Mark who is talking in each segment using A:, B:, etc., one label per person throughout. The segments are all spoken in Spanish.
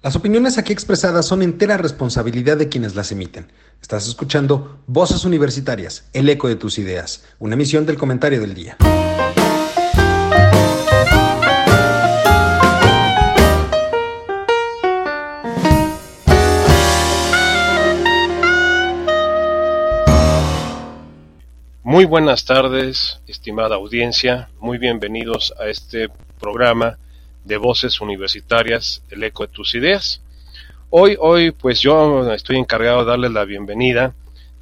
A: Las opiniones aquí expresadas son entera responsabilidad de quienes las emiten. Estás escuchando Voces Universitarias, el eco de tus ideas, una emisión del comentario del día.
B: Muy buenas tardes, estimada audiencia, muy bienvenidos a este programa de Voces Universitarias, el eco de tus ideas. Hoy, hoy, pues yo estoy encargado de darles la bienvenida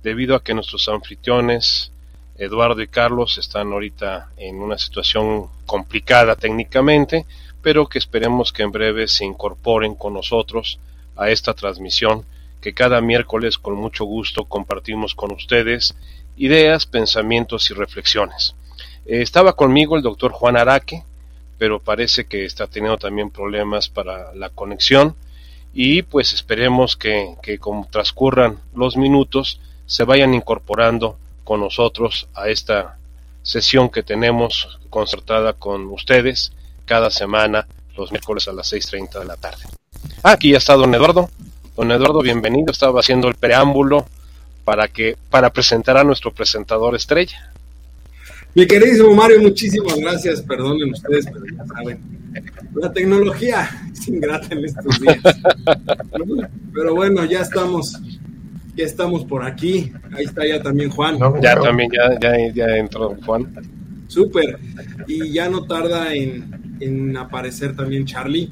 B: debido a que nuestros anfitriones, Eduardo y Carlos, están ahorita en una situación complicada técnicamente, pero que esperemos que en breve se incorporen con nosotros a esta transmisión que cada miércoles con mucho gusto compartimos con ustedes ideas, pensamientos y reflexiones. Eh, estaba conmigo el doctor Juan Araque, pero parece que está teniendo también problemas para la conexión y pues esperemos que, que como transcurran los minutos se vayan incorporando con nosotros a esta sesión que tenemos concertada con ustedes cada semana los miércoles a las 6.30 de la tarde. Ah, aquí ya está don Eduardo. Don Eduardo, bienvenido. Estaba haciendo el preámbulo para que para presentar a nuestro presentador estrella.
C: Mi queridísimo Mario, muchísimas gracias. Perdonen ustedes, pero ya saben, la tecnología es ingrata en estos días. Pero bueno, ya estamos, ya estamos por aquí. Ahí está ya también Juan.
B: ya también, ya, ya, ya entró Juan.
C: Súper. Y ya no tarda en, en, aparecer también Charlie,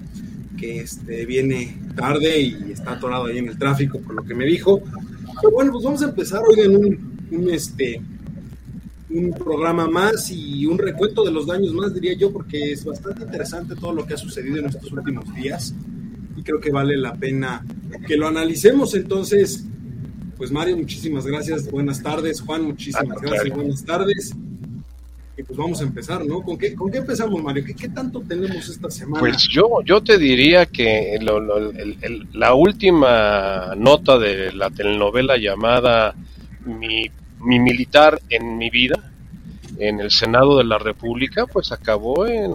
C: que este, viene tarde y está atorado ahí en el tráfico, por lo que me dijo. Pero bueno, pues vamos a empezar hoy en un, un este, un programa más y un recuento de los daños más, diría yo, porque es bastante interesante todo lo que ha sucedido en estos últimos días y creo que vale la pena que lo analicemos. Entonces, pues Mario, muchísimas gracias, buenas tardes, Juan, muchísimas gracias, buenas tardes. Y pues vamos a empezar, ¿no? ¿Con qué, con qué empezamos, Mario? ¿Qué, ¿Qué, tanto tenemos esta semana?
B: Pues yo, yo te diría que lo, lo, el, el, la última nota de la telenovela llamada Mi mi militar en mi vida, en el Senado de la República, pues acabó en,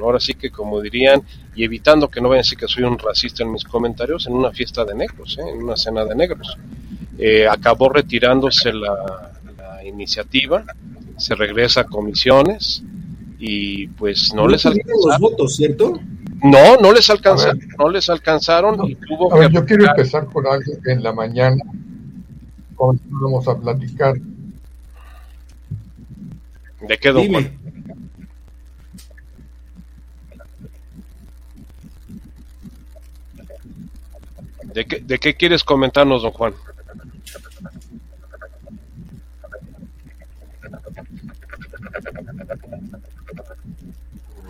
B: ahora sí que como dirían, y evitando que no vayan a decir que soy un racista en mis comentarios, en una fiesta de negros, ¿eh? en una cena de negros. Eh, acabó retirándose la, la, iniciativa, se regresa a comisiones y pues no,
C: no
B: les
C: alcanzaron. los votos, ¿cierto?
B: No, no les alcanzaron, no les alcanzaron no, y tuvo
D: a ver, que... Yo quiero empezar por algo que en la mañana vamos a platicar.
B: ¿De qué, don
C: Dime.
B: Juan? ¿De qué, ¿De qué quieres comentarnos, don Juan?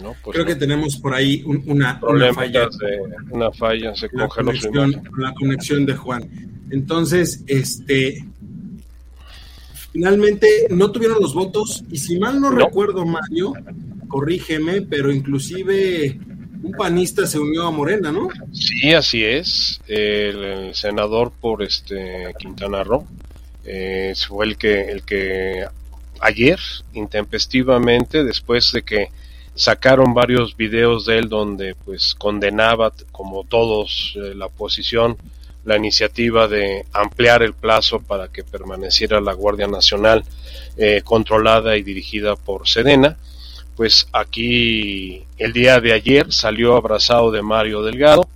C: No, pues Creo no. que tenemos por ahí un, una,
B: una,
C: falla.
B: De, una falla, se
C: la
B: congeló
C: conexión, la conexión de Juan. Entonces, este, finalmente no tuvieron los votos y si mal no, no, recuerdo, Mario, corrígeme, pero inclusive un panista se unió a Morena, ¿no?
B: Sí, así es. El, el senador por este Quintana Roo eh, fue el que el que ayer intempestivamente después de que sacaron varios videos de él donde pues condenaba como todos eh, la oposición la iniciativa de ampliar el plazo para que permaneciera la Guardia Nacional eh, controlada y dirigida por Sedena, pues aquí el día de ayer salió abrazado de Mario Delgado,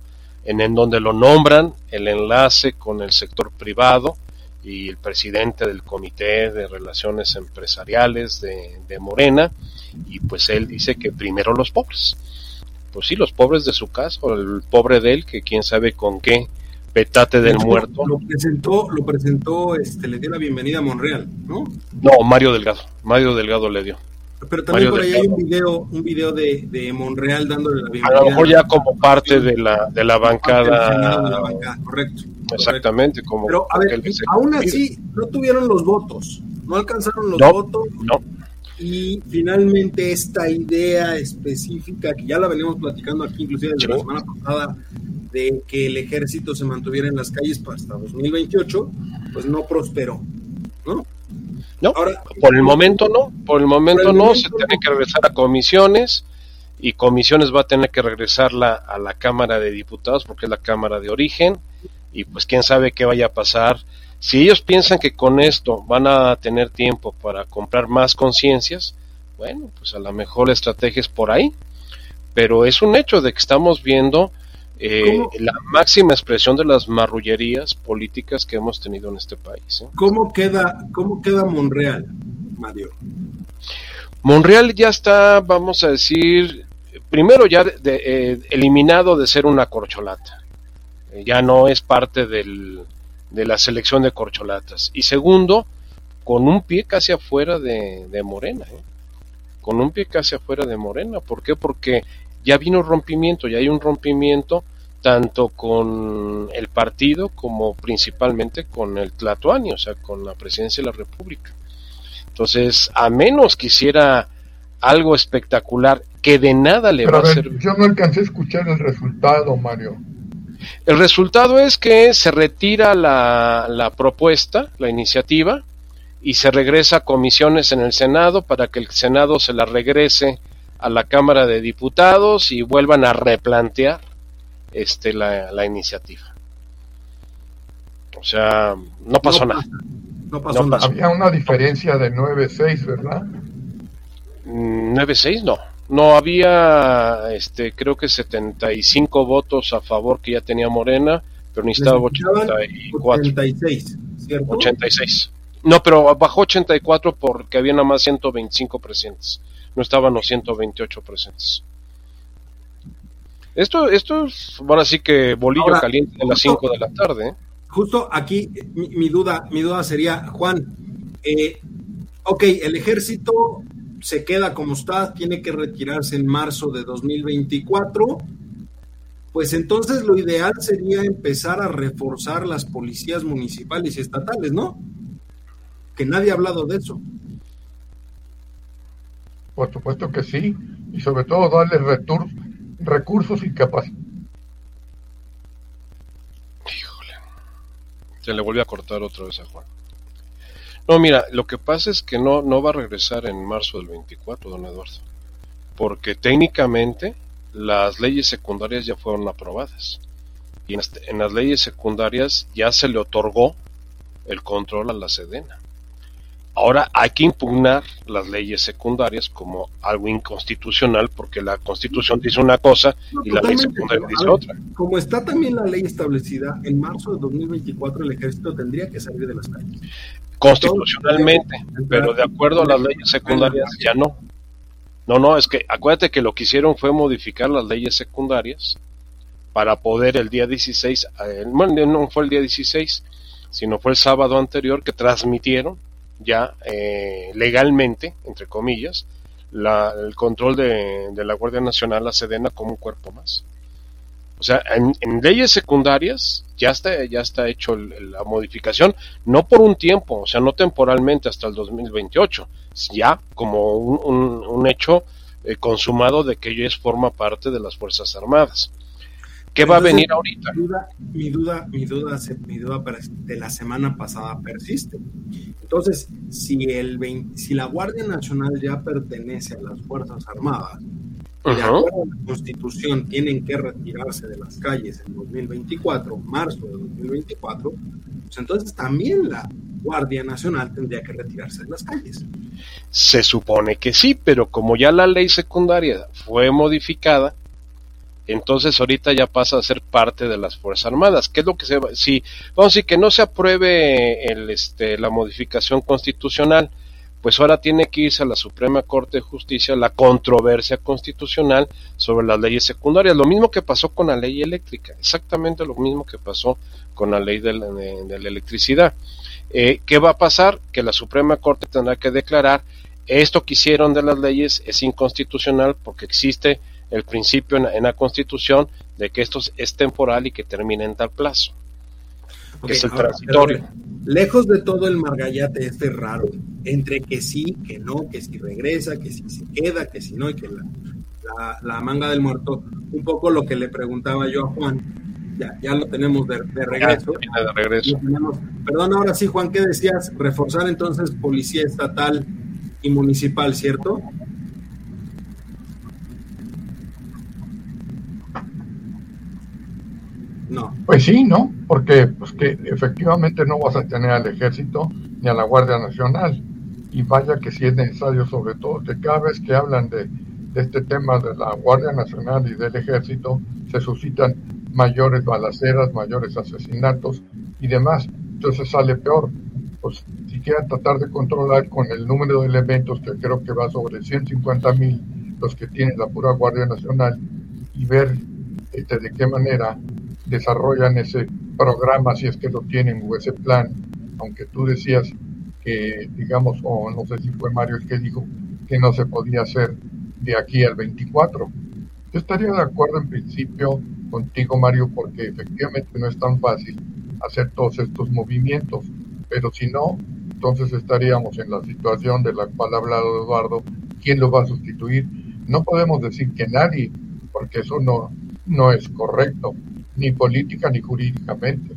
B: en, donde lo nombran el enlace con el sector privado y el presidente del Comité de Relaciones Empresariales de, de Morena, y pues él dice que primero los pobres. Pues sí, los pobres de su casa, o el pobre de él, que quién sabe con qué petate del
C: lo,
B: muerto.
C: Lo presentó, lo presentó, este, le dio la bienvenida a Monreal, ¿no?
B: No, Mario Delgado, Mario Delgado le dio.
C: Pero también Mario por ahí Delgado. hay un video, un video de, de, Monreal dándole la bienvenida.
B: A lo mejor ya como parte de la, de la bancada.
C: De la bancada correcto.
B: Exactamente,
C: correcto.
B: como.
C: Pero a ver, aún así, no tuvieron los votos, no alcanzaron los
B: no,
C: votos.
B: No.
C: Y finalmente esta idea específica, que ya la venimos platicando aquí, inclusive desde la semana pasada, de que el ejército se mantuviera en las calles hasta 2028, pues no prosperó, ¿no?
B: No, Ahora, por el momento no, por el momento por el no, momento se no. tiene que regresar a comisiones y comisiones va a tener que regresarla a la Cámara de Diputados porque es la Cámara de origen y pues quién sabe qué vaya a pasar. Si ellos piensan que con esto van a tener tiempo para comprar más conciencias, bueno, pues a lo mejor la estrategia es por ahí, pero es un hecho de que estamos viendo eh, la máxima expresión de las marrullerías políticas que hemos tenido en este país. ¿eh?
C: ¿Cómo queda, cómo queda Monreal, Mario?
B: Monreal ya está, vamos a decir, primero ya de, eh, eliminado de ser una corcholata. Eh, ya no es parte del, de la selección de corcholatas. Y segundo, con un pie casi afuera de, de Morena. ¿eh? Con un pie casi afuera de Morena. ¿Por qué? Porque ya vino rompimiento, ya hay un rompimiento tanto con el partido como principalmente con el Tlatoani, o sea, con la presidencia de la República. Entonces, a menos que hiciera algo espectacular que de nada le va a, servir.
D: Yo no alcancé a escuchar el resultado, Mario.
B: El resultado es que se retira la, la propuesta, la iniciativa, y se regresa a comisiones en el Senado para que el Senado se la regrese a la Cámara de Diputados y vuelvan a replantear este la, la iniciativa. O sea, no pasó
C: No
B: nada.
C: No pasó
B: No
C: nada.
D: Había una diferencia de 9-6, ¿verdad?
B: Mm, 9-6 no. No había, este, creo que 75 votos a favor que ya tenía Morena, pero necesitaba
C: Necesitaban
B: 84,
C: 86, ¿cierto?
B: 86. No, pero bajó 84 porque había nada más 125 presentes. No estaban los 128 presentes. Esto, esto es, ahora sí que bolillo
C: Ahora,
B: caliente de las
C: justo-
B: 5 de la tarde. ¿eh?
C: Justo aquí mi, mi duda, mi duda sería, Juan, eh, ok, el ejército se queda como está, tiene que retirarse en marzo de 2024, pues entonces lo ideal sería empezar a reforzar las policías municipales y estatales, ¿no? Que nadie ha hablado de eso.
D: Por supuesto que sí. Y sobre todo darle retur- recursos y capacidad.
B: Híjole. Se le volvió a cortar otra vez a Juan. No, mira, lo que pasa es que no, no va a regresar en marzo del 24, don Eduardo. Porque técnicamente las leyes secundarias ya fueron aprobadas. Y en, las leyes secundarias ya se le otorgó el control a la Sedena. Ahora hay que impugnar las leyes secundarias como algo inconstitucional porque la constitución dice una cosa
C: No,
B: y la ley secundaria dice
C: ver,
B: otra.
C: Como está también la ley establecida, en marzo de 2024 el ejército tendría que salir de las calles.
B: constitucionalmente, pero de acuerdo a las leyes secundarias ya no. No, no, es que acuérdate que lo que hicieron fue modificar las leyes secundarias para poder el día 16, eh, bueno, no fue el día 16, sino fue el sábado anterior que transmitieron ya eh, legalmente, entre comillas, la- el control de, la Guardia Nacional, la Sedena, como un cuerpo más. O sea, en, leyes secundarias ya está, ya está hecho la modificación, no por un tiempo, o sea, no temporalmente hasta el 2028, ya como un, un- un hecho eh, consumado de que ellos forma parte de las Fuerzas Armadas. ¿Qué va a
C: Entonces,
B: venir ahorita?
C: Mi duda, mi duda, mi duda, mi de la semana pasada persiste. Entonces, si el 20 si la Guardia Nacional ya pertenece a las Fuerzas Armadas, y de
B: Ujú.
C: acuerdo a la Constitución tienen que retirarse de las calles en 2024, marzo de 2024, pues entonces también la Guardia Nacional tendría que retirarse de las calles.
B: Se supone que sí, pero como ya la ley secundaria fue modificada, entonces ahorita ya pasa a ser parte de las Fuerzas Armadas. ¿Qué es lo que se va? Si, vamos a que no se apruebe el, este, la modificación constitucional, pues ahora tiene que irse a la Suprema Corte de Justicia la controversia constitucional sobre las leyes secundarias. Lo mismo que pasó con la ley eléctrica, exactamente lo mismo que pasó con la ley de la, de la electricidad. Eh, ¿Qué va a pasar? Que la Suprema Corte tendrá que declarar esto que hicieron de las leyes es inconstitucional porque existe el principio en, la- en la Constitución de que esto es- temporal y que termina en tal plazo, que es el
C: ahora,
B: transitorio.
C: perdón. Lejos de todo el margallate este raro, entre que sí, que no, que si regresa, que si se queda, que si no, y que la, la- la manga del muerto, un poco lo que le preguntaba yo a Juan, ya, ya lo tenemos de, de
B: Ya,
C: regreso.
B: viene de regreso.
C: Tenemos- Perdón, ahora sí, Juan, ¿qué decías? Reforzar entonces policía estatal y municipal, ¿cierto?
D: Pues sí, ¿no? Porque pues que efectivamente no vas a tener al ejército ni a la Guardia Nacional. Y vaya que si es necesario, sobre todo que cada vez que hablan de, de este tema de la Guardia Nacional y del ejército, se suscitan mayores balaceras, mayores asesinatos y demás. Entonces sale peor. Pues si quieren tratar de controlar con el número de elementos, que creo que va sobre 150 mil, los que tiene la pura Guardia Nacional, y ver este, de qué manera desarrollan ese programa, si es que lo tienen, o ese plan, aunque tú decías que, digamos, o no sé si fue Mario el que dijo que no se podía hacer de aquí al 24. Yo estaría de acuerdo en principio contigo, Mario, porque efectivamente no es tan fácil hacer todos estos movimientos, pero si no, entonces estaríamos en la situación de la cual ha hablado Eduardo, ¿quién lo va a sustituir? No podemos decir que nadie, porque eso no, no es correcto, ni política ni jurídicamente.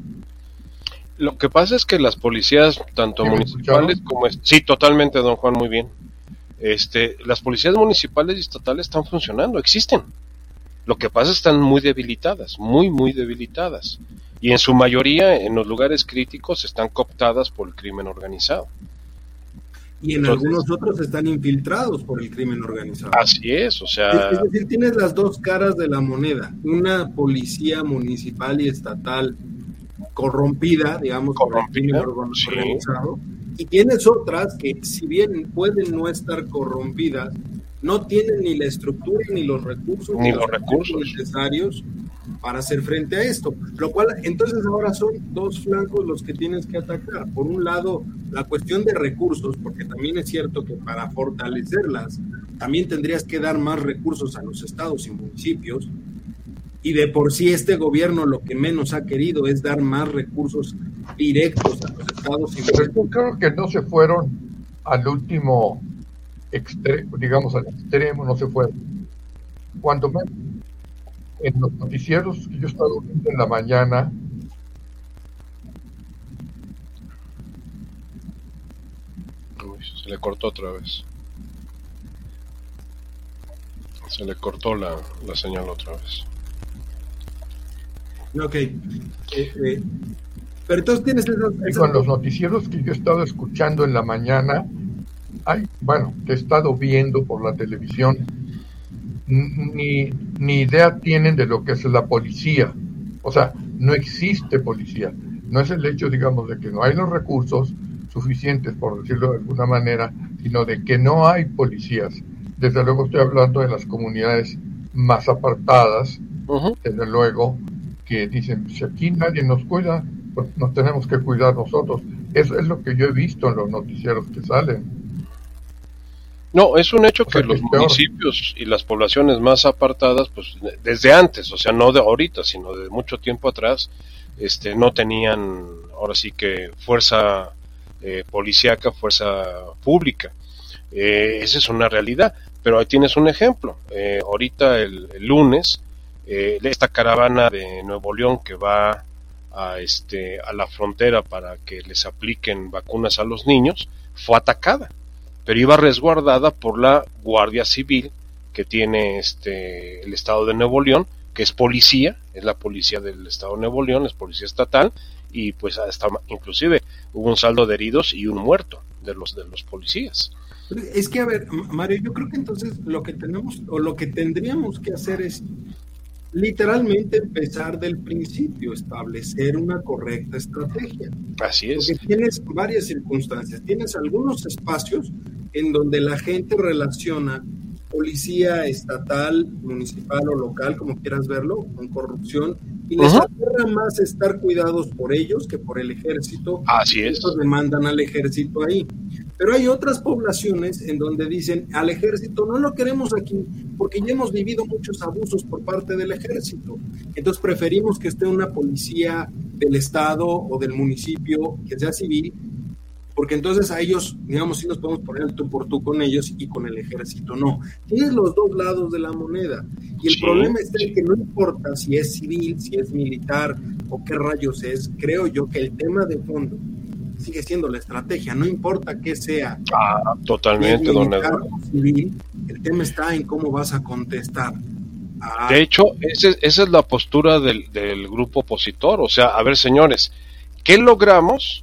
B: Lo que pasa es que las policías, tanto municipales como... Sí, totalmente, don Juan, muy bien. Este, las policías municipales y estatales están funcionando, existen. Lo que pasa es que están muy debilitadas, muy, muy debilitadas. Y en su mayoría, en los lugares críticos, están cooptadas por el crimen organizado.
C: Y en algunos otros están infiltrados por el crimen organizado.
B: Así es, o sea...
C: Es decir, tienes las dos caras de la moneda. Una policía municipal y estatal corrompida, digamos,
B: corrompida,
C: por el crimen organizado. Y tienes otras que, si bien pueden no estar corrompidas, no tienen ni la estructura ni los recursos,
B: ni los recursos
C: necesarios para hacer frente a esto. Lo cual, entonces ahora son dos flancos los que tienes que atacar. Por un lado, la cuestión de recursos, porque también es cierto que para fortalecerlas, también tendrías que dar más recursos a los estados y municipios. Y de por sí este gobierno lo que menos ha querido es dar más recursos directos a los estados y
D: municipios. Yo creo que no se fueron al último digamos al extremo, no se fueron. Cuando me en los noticieros que yo he estado viendo en la mañana,
B: se le cortó otra vez. Se le cortó la, la señal otra vez.
C: Ok. Eh, eh, pero entonces tienes
D: Con los noticieros que yo he estado escuchando en la mañana, hay, bueno, que he estado viendo por la televisión, ni, ni idea tienen de lo que es la policía. O sea, no existe policía. No es el hecho, digamos, de que no hay los recursos suficientes, por decirlo de alguna manera, sino de que no hay policías. Desde luego estoy hablando de las comunidades más apartadas, desde luego, que dicen, si aquí nadie nos cuida, pues nos tenemos que cuidar nosotros. Eso es lo que yo he visto en los noticieros que salen.
B: No, es un hecho que los municipios y las poblaciones más apartadas, pues desde antes, o sea, no de ahorita, sino de mucho tiempo atrás, este, no tenían, ahora sí que fuerza eh, policíaca, fuerza pública. Eh, esa es una realidad, pero ahí tienes un ejemplo. Eh, ahorita el, el lunes, eh, esta caravana de Nuevo León que va a, este, a la frontera para que les apliquen vacunas a los niños, fue atacada pero iba resguardada por la Guardia Civil que tiene este el Estado de Nuevo León, que es policía, es la policía del Estado de Nuevo León, es policía estatal y pues hasta inclusive hubo un saldo de heridos y un muerto de los de los policías.
C: Es que a ver, Mario, yo creo que entonces lo que tenemos o lo que tendríamos que hacer es literalmente empezar del principio, establecer una correcta estrategia.
B: Así es.
C: Porque tienes varias circunstancias, tienes algunos espacios en donde la gente relaciona policía estatal, municipal o local, como quieras verlo, con corrupción, y les uh más estar cuidados por ellos que por el ejército.
B: Así es.
C: Ellos demandan al ejército ahí. Pero hay otras poblaciones en donde dicen al ejército no lo queremos aquí porque ya hemos vivido muchos abusos por parte del ejército. Entonces preferimos que esté una policía del estado o del municipio que sea civil, porque entonces a ellos, digamos, sí nos podemos poner el tú por tú con ellos y con el ejército no. Tienes los dos lados de la moneda. Y el problema es que no importa si es civil, si es militar o qué rayos es, creo yo que el tema de fondo sigue siendo la estrategia, no importa qué sea.
B: Ah, totalmente, don Eduardo.
C: Civil, el tema está en cómo vas a contestar.
B: Ah. De hecho, esa es la postura del, del grupo opositor. O sea, a ver, señores, ¿qué logramos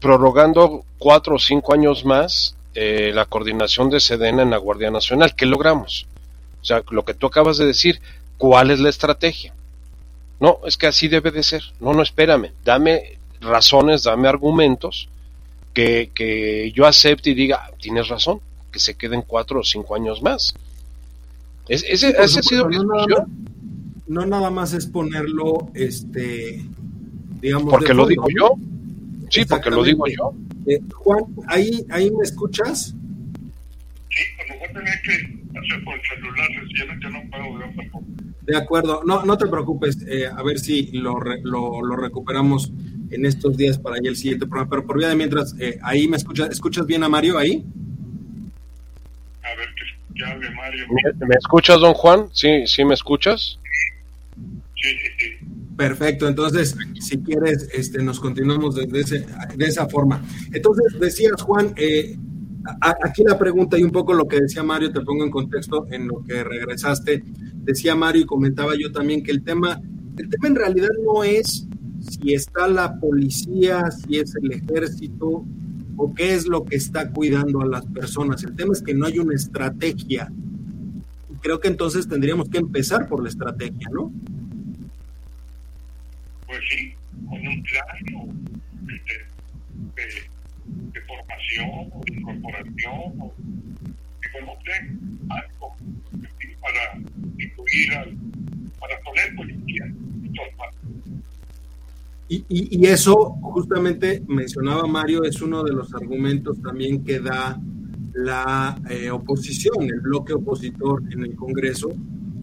B: prorrogando cuatro o cinco años más eh, la coordinación de Sedena en la Guardia Nacional. ¿Qué logramos? O sea, lo que tú acabas de decir, ¿cuál es la estrategia? No, es que así debe de ser. No, no, espérame, dame razones, dame argumentos que, que yo acepte y diga, tienes razón, que se queden cuatro o cinco años más. ese, ha sido
C: no nada, más, no nada más es ponerlo, este, digamos.
B: Porque lo digo yo. Sí, porque lo digo yo.
C: Eh, Juan, ¿ahí, ¿ahí me escuchas?
E: Sí, pero voy a tener que hacer por el celular, sencillamente no puedo ver tampoco.
C: De acuerdo, no, no te preocupes, eh, a ver si lo, lo, lo, recuperamos en estos días para allá el siguiente programa. Pero por vía de mientras, eh, ahí me escuchas, ¿escuchas bien a Mario ahí?
E: A ver, que, hable Mario.
B: ¿Me, ¿Me, escuchas, don Juan? ¿Sí, sí me escuchas?
E: Sí, sí, sí.
C: Perfecto, entonces, si quieres, este, nos continuamos de, ese, de esa forma. Entonces, decías, Juan, eh, aquí la pregunta y un poco lo que decía Mario, te pongo en contexto en lo que regresaste. Decía Mario y comentaba yo también que el tema, el tema en realidad no es si está la policía, si es el ejército o qué es lo que está cuidando a las personas. El tema es que no hay una estrategia. Creo que entonces tendríamos que empezar por la estrategia, ¿no?
E: pues sí, con un plan de, de, de formación, de incorporación, o como usted, algo para incluir, al, para poner policía en todas partes.
C: Y, eso, justamente mencionaba Mario, es uno de los argumentos también que da la eh, oposición, el bloque opositor en el Congreso,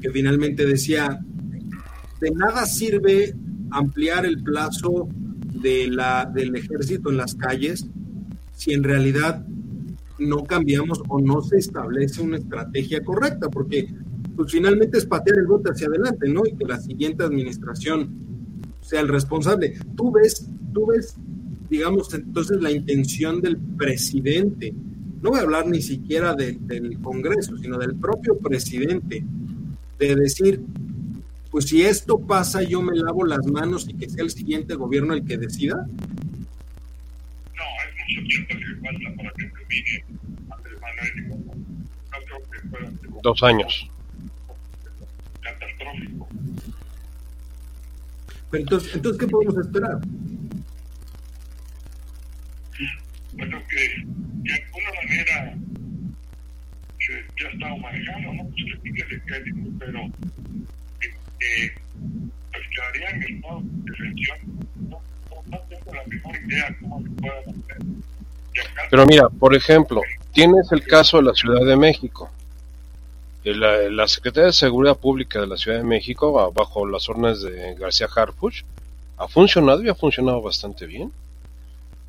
C: que finalmente decía, de nada sirve ampliar el plazo de la, del ejército en las calles si en realidad no cambiamos o no se establece una estrategia correcta, porque pues finalmente es patear el bote hacia adelante, ¿no? Y que la siguiente administración sea el responsable. Tú ves, tú ves, digamos, entonces la intención del presidente, no voy a hablar ni siquiera del Congreso, sino del propio presidente, de decir, pues si esto pasa, yo me lavo las manos y que sea el siguiente gobierno el que decida. No,
E: hay mucho tiempo que falta para que termine Andrés Manuel. No creo que pueda
B: Dos años.
C: Pero entonces, entonces, ¿qué podemos esperar?
E: Bueno, que de alguna manera que ya estamos manejando, ¿no? Pues que fíjese que pero que pues quedaría en el modo de defensión. No, no, tengo la mejor idea cómo se puede hacer.
B: Pero mira, por ejemplo, tienes el caso de la Ciudad de México. La, la, Secretaría de Seguridad Pública de la Ciudad de México, bajo las órdenes de García Harfuch, ha funcionado y ha funcionado bastante bien.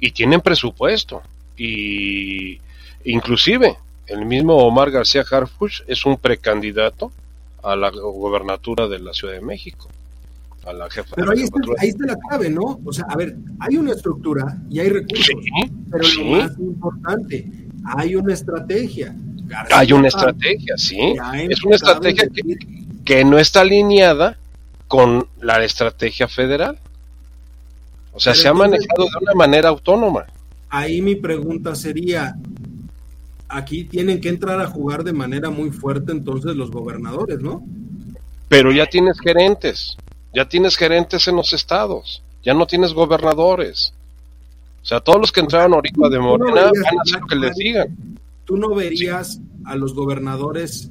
B: Y tienen presupuesto. Y inclusive el mismo Omar García Harfuch es un precandidato a la gobernatura de la Ciudad de México. A la jefa
C: pero ahí está, ahí está, la clave, ¿no? O sea, a ver, hay una estructura y hay recursos, pero lo más importante, hay una estrategia.
B: Hay una estrategia, sí. Es una estrategia que, que no está alineada con la estrategia federal. O sea, se ha manejado de una manera autónoma.
C: Ahí mi pregunta sería, aquí tienen que entrar a jugar de manera muy fuerte entonces los gobernadores, ¿no?
B: Pero ya tienes gerentes, ya tienes gerentes en los estados, ya no tienes gobernadores. O sea, todos los que entraron ahorita de Morena van a hacer lo que les digan.
C: ¿Tú no verías a los gobernadores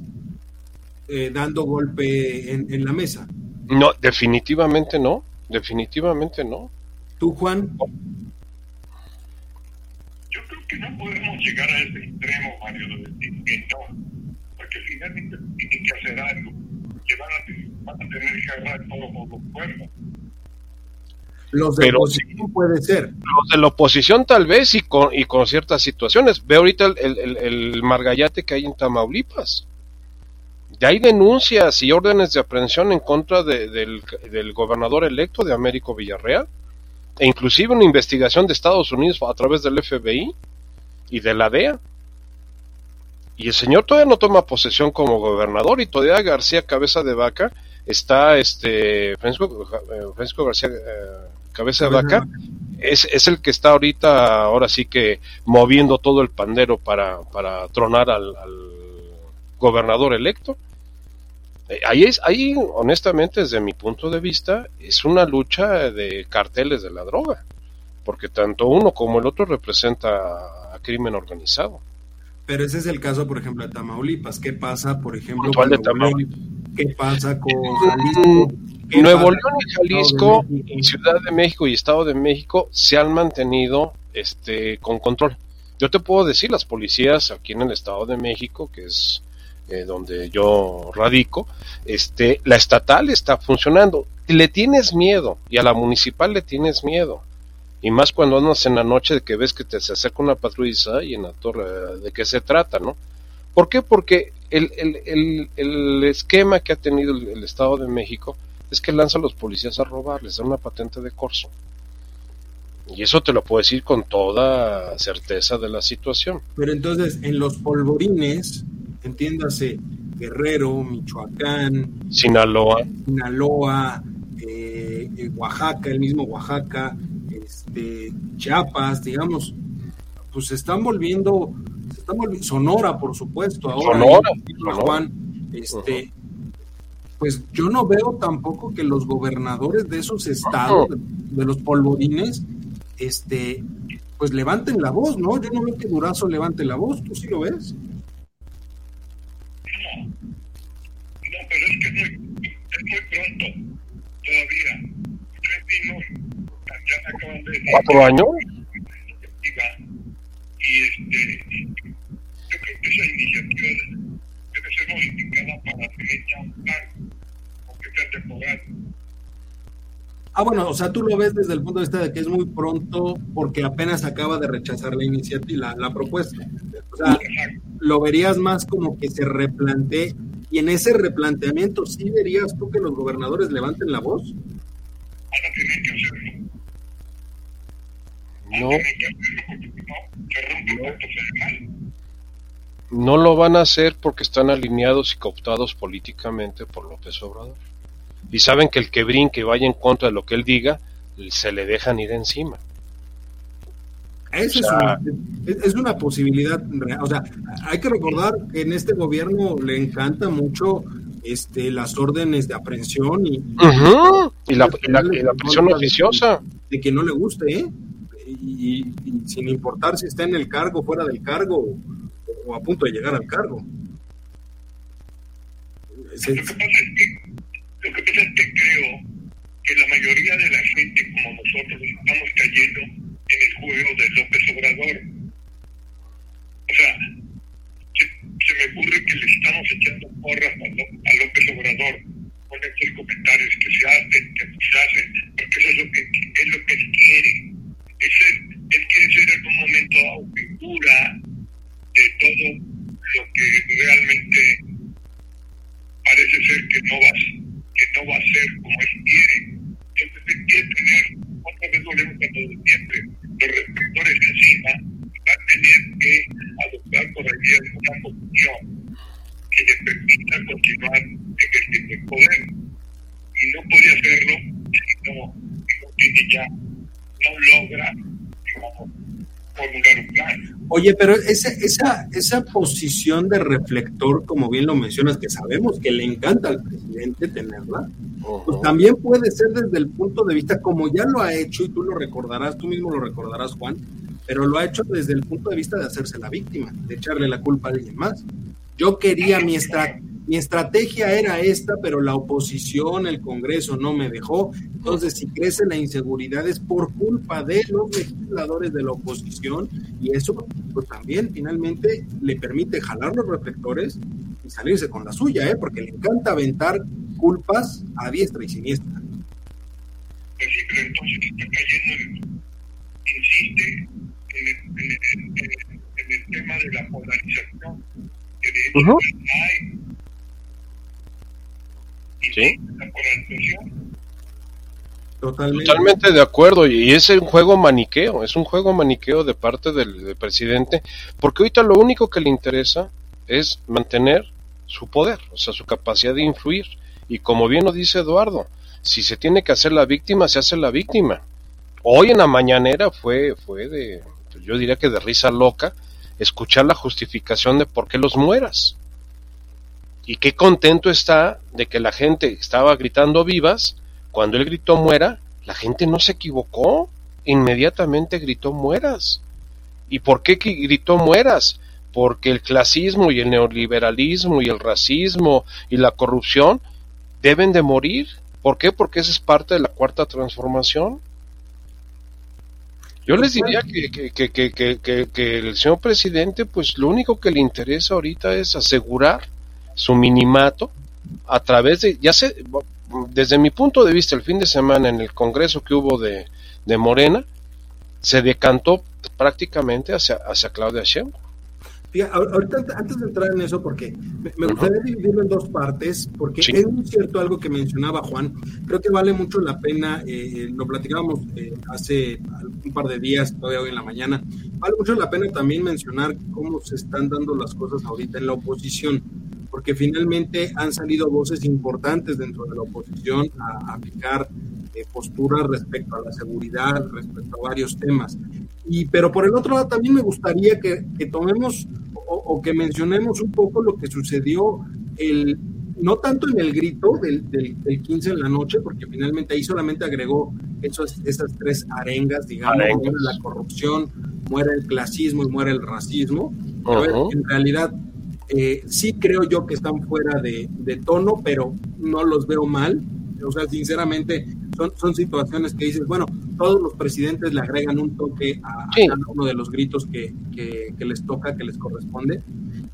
C: eh, dando golpe en, en la mesa?
B: No, definitivamente no, definitivamente no.
C: ¿Tú, Juan?
E: que no podemos llegar a ese extremo, Mario, de decir que no, porque finalmente tienen que hacer algo, que van a, van a tener que agarrar todos los cuernos.
C: Los de Pero, oposición puede ser.
B: Los de la oposición tal vez y con, y con ciertas situaciones. Ve ahorita el, el, el margallate que hay en Tamaulipas. Ya hay denuncias y órdenes de aprehensión en contra de, del, del gobernador electo de Américo Villarreal e inclusive una investigación de Estados Unidos a través del FBI y de la DEA. Y el señor todavía no toma posesión como gobernador y todavía García Cabeza de Vaca está, este, Francisco, eh, García eh, Cabeza de Vaca, es, es, el que está ahorita, ahora sí que moviendo todo el pandero para, para tronar al, gobernador electo. Eh, ahí es, ahí honestamente desde mi punto de vista es una lucha de carteles de la droga, porque tanto uno como el otro representa a crimen organizado.
C: Pero ese es el caso, por ejemplo, de Tamaulipas. ¿Qué pasa, por ejemplo, ¿Qué pasa con
B: Jalisco? Nuevo León y Jalisco, y Ciudad de México y Estado de México se han mantenido este, con control. Yo te puedo decir, las policías aquí en el Estado de México, que es eh, donde yo radico, este, la estatal está funcionando. Le tienes miedo y a la municipal le tienes miedo. Y más cuando andas en la noche de que ves que te se acerca una patrulla y en la torre, ¿de qué se trata, no? ¿Por qué? Porque el, el, el, esquema que ha tenido el, Estado de México es que lanza a los policías a robar, les da una patente de corso. Y eso te lo puedo decir con toda certeza de la situación.
C: Pero entonces, en los polvorines, entiéndase, Guerrero, Michoacán,
B: Sinaloa,
C: Sinaloa, eh, eh, Oaxaca, el mismo Oaxaca, este, Chiapas, digamos, pues se están volviendo, volviendo Sonora, por supuesto, ahora
B: Sonora,
C: Juan, este, pues yo no veo tampoco que los gobernadores de esos estados, de los polvorines, este, pues levanten la voz, ¿no? Yo no veo que Durazo levante la voz, ¿tú sí lo ves?
E: No, pero es que es muy, es muy pronto todavía. Tres
B: ¿Cuatro años?
E: Y este, yo creo que esa iniciativa debe ser modificada para tener ya un plan, aunque sea temporal.
C: Ah, bueno, o sea, tú lo ves desde el punto de vista de que es muy pronto porque apenas acaba de rechazar la iniciativa, la, la propuesta. O sea, lo verías más como que se replantee y en ese replanteamiento sí verías tú que los gobernadores levanten la voz.
E: Ahora tienen que hacerlo.
B: No. No lo van a hacer porque están alineados y cooptados políticamente por López Obrador. Y saben que el que brinque vaya en contra de lo que él diga, se le dejan ir encima.
C: Eso es, una, es, una, posibilidad real. O sea, hay que recordar que en este gobierno le encanta mucho este, las órdenes de aprehensión y,
B: y, la, presión oficiosa.
C: De que no le guste, ¿eh? Y, sin importar si está en el cargo, fuera del cargo o, a punto de llegar al cargo.
E: Lo, que pasa es que, lo que pasa es que creo que la mayoría de la gente como nosotros estamos cayendo en el juego de López Obrador. O sea, se, me ocurre que le estamos echando porras a, López Obrador con estos comentarios que se hacen, que se hacen, porque eso es lo que, es lo que él quiere él quiere ser en un momento figura de todo lo que realmente parece ser que no va, que no va a ser como él quiere. Entonces quiere tener, otra vez volvemos a todo de siempre, los respectores encima, va a tener que adoptar por ahí alguna posición que le permita continuar ejerciendo el poder. Y no puede hacerlo si no, si no tiene ya logra formular un plan.
C: Oye, pero esa, esa, esa posición de reflector, como bien lo mencionas, que sabemos que le encanta al presidente tenerla, pues también puede ser desde el punto de vista, como ya lo ha hecho, y tú lo recordarás, tú mismo lo recordarás, Juan, pero lo ha hecho desde el punto de vista de hacerse la víctima, de echarle la culpa a alguien más. Yo quería mi, estrategia mi estrategia era esta, pero la oposición, el Congreso no me dejó. Entonces, si crece la inseguridad es por culpa de los legisladores de la oposición y eso pues también finalmente le permite jalar los reflectores y salirse con la suya, ¿eh? porque le encanta aventar culpas a diestra y siniestra.
E: Pues sí, pero entonces está cayendo, insiste en el, en, el, tema de la polarización, que de hecho
B: ¿Sí?
C: Totalmente.
B: de acuerdo, y es un juego maniqueo, es un juego maniqueo de parte del, presidente, porque ahorita lo único que le interesa es mantener su poder, o sea, su capacidad de influir. Y como bien lo dice Eduardo, si se tiene que hacer la víctima, se hace la víctima. Hoy en la mañanera fue, fue de, yo diría que de risa loca, escuchar la justificación de por qué los mueras. Y qué contento está de que la gente estaba gritando vivas, cuando él gritó muera, la gente no se equivocó, inmediatamente gritó mueras. ¿Y por qué gritó mueras? Porque el clasismo y el neoliberalismo y el racismo y la corrupción deben de morir. ¿Por qué? Porque esa es parte de la cuarta transformación. Yo les diría que, que, que, que, el señor presidente, pues lo único que le interesa ahorita es asegurar su minimato a través de, ya sé, desde mi punto de vista, el fin de semana en el congreso que hubo de, de Morena, se decantó prácticamente hacia, hacia Claudia Sheinbaum.
C: ahorita, antes de entrar en eso, porque me, gustaría dividirlo en dos partes, porque es muy cierto algo que mencionaba Juan, creo que vale mucho la pena, eh, lo platicábamos eh, hace un par de días, todavía hoy en la mañana, vale mucho la pena también mencionar cómo se están dando las cosas ahorita en la oposición porque finalmente han salido voces importantes dentro de la oposición a aplicar eh, posturas respecto a la seguridad, respecto a varios temas. Y, pero por el otro lado también me gustaría que, tomemos o, que mencionemos un poco lo que sucedió el, no tanto en el grito del, del, 15 en la noche, porque finalmente ahí solamente agregó esos, esas tres arengas, digamos, muere la corrupción, muere el clasismo y muere el racismo. en realidad eh, sí creo yo que están fuera de, tono, pero no los veo mal. O sea, sinceramente, son, son situaciones que dices, bueno, todos los presidentes le agregan un toque a, cada uno de los gritos que, les toca, que les corresponde.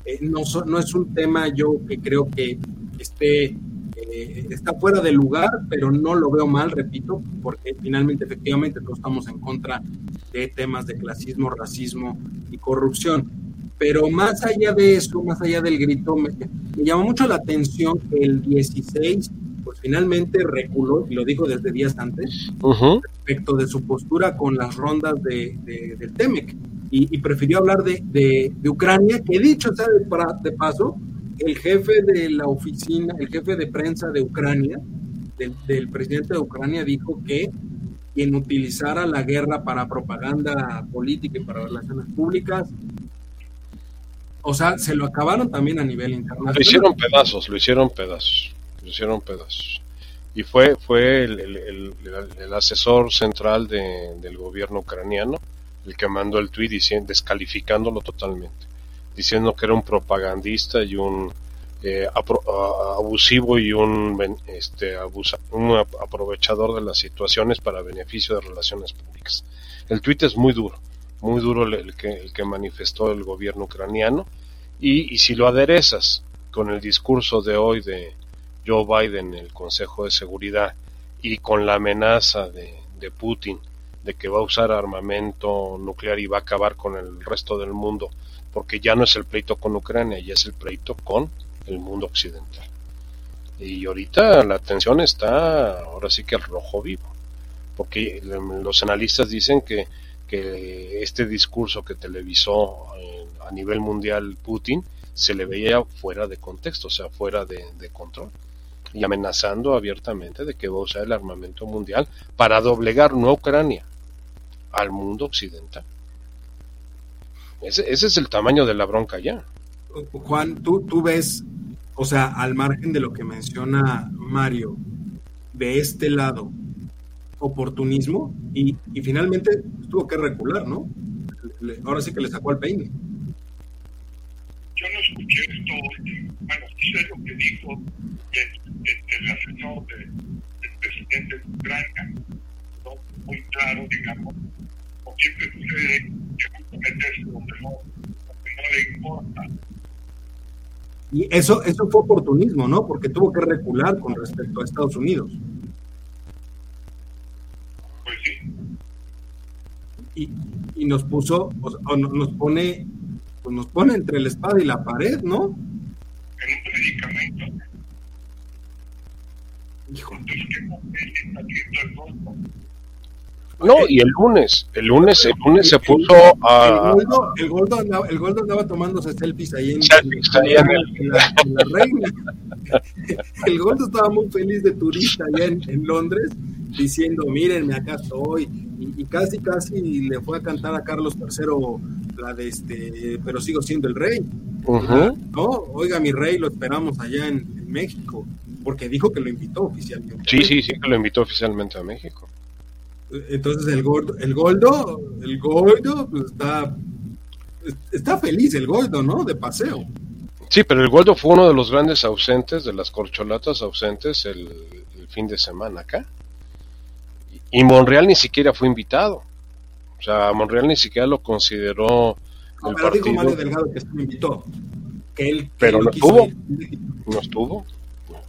C: Eh, no, no es un tema yo que creo que esté eh, está fuera de lugar, pero no lo veo mal, repito, porque finalmente, efectivamente, todos estamos en contra de temas de clasismo, racismo y corrupción. Pero más allá de eso, más allá del grito, me, llamó mucho la atención que el 16, pues finalmente reculó, y lo dijo desde días antes, respecto de su postura con las rondas de, del TEMEC. Y, prefirió hablar de, de, Ucrania, que dicho sea de, de paso, el jefe de la oficina, el jefe de prensa de Ucrania, del, del, presidente de Ucrania, dijo que quien utilizara la guerra para propaganda política y para relaciones públicas o sea, se lo acabaron también a nivel internacional.
B: Lo hicieron pedazos, lo hicieron pedazos, lo hicieron pedazos. Y fue, fue el, asesor central del gobierno ucraniano el que mandó el tuit descalificándolo totalmente, diciendo que era un propagandista y un eh, abusivo y un, este, abusa, un aprovechador de las situaciones para beneficio de relaciones públicas. El tuit es muy duro muy duro el que, el que manifestó el gobierno ucraniano, y, si lo aderezas con el discurso de hoy de Joe Biden en el Consejo de Seguridad y con la amenaza de, de Putin de que va a usar armamento nuclear y va a acabar con el resto del mundo, porque ya no es el pleito con Ucrania, ya es el pleito con el mundo occidental. Y ahorita la tensión está ahora sí que al rojo vivo, porque los analistas dicen que que este discurso que televisó eh, a nivel mundial Putin se le veía fuera de contexto, o sea, fuera de, control, y amenazando abiertamente de que va a usar el armamento mundial para doblegar no a Ucrania, al mundo occidental. Ese, ese es el tamaño de la bronca ya.
C: Juan, tú, tú ves, o sea, al margen de lo que menciona Mario, de este lado, oportunismo y, y finalmente tuvo que recular, ¿no? ahora sí que le sacó al peine.
E: Yo no escuché esto, bueno, sé lo que dijo el, el, asesor del presidente de Ucrania, ¿no? muy claro, digamos, como siempre sucede que meterse donde no, donde no le importa.
C: Y eso, eso fue oportunismo, ¿no? Porque tuvo que recular con respecto a Estados Unidos. Y, y nos puso, o, nos pone, pues nos pone entre la espada y la pared, ¿no?
E: En un predicamento. Hijo. Entonces, ¿qué papel está haciendo el voto?
B: No, y el lunes, el lunes, el lunes se puso
C: a... El Goldo, el Goldo, andaba, tomándose selfies ahí en, la, reina. El Goldo estaba muy feliz de turista allá en, Londres, diciendo, mírenme, acá estoy. Y, casi, casi le fue a cantar a Carlos III la de este, pero sigo siendo el rey. No, oiga, mi rey, lo esperamos allá en México, porque dijo que lo invitó oficialmente.
B: Sí, sí, sí, que lo invitó oficialmente a México.
C: Entonces el gordo, el gordo, el gordo, pues está, está feliz el gordo, ¿no? De paseo.
B: Sí, pero el gordo fue uno de los grandes ausentes, de las corcholatas ausentes el, fin de semana acá. Y Monreal ni siquiera fue invitado. O sea, Monreal ni siquiera lo consideró
C: no, el pero partido. dijo Mario Delgado que se invitó. Que él,
B: pero no estuvo. No estuvo.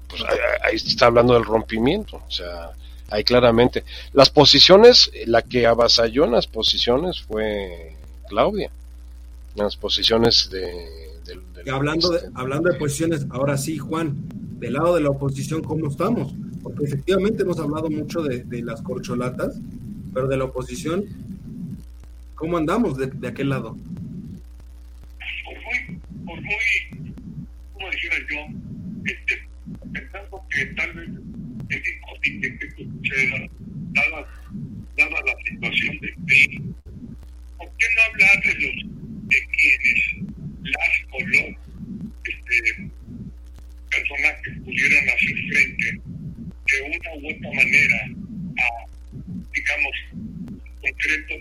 B: Pues ahí, ahí, está hablando del rompimiento. O sea, ahí claramente. Las posiciones, la que avasalló en las posiciones fue Claudia, en las posiciones de...
C: hablando, de, hablando de posiciones, ahora sí, Juan, del lado de la oposición, ¿cómo estamos? Porque efectivamente hemos hablado mucho de, las corcholatas, pero de la oposición, ¿cómo andamos de, aquel lado?
E: Por muy, por muy, como dijera yo, este, pensando que tal vez es imposible que esto suceda, dada, dada la situación de PRI. ¿Por qué no hablar de los de quienes las o los este, personajes pudieran hacer frente de una u otra manera a, digamos, concreto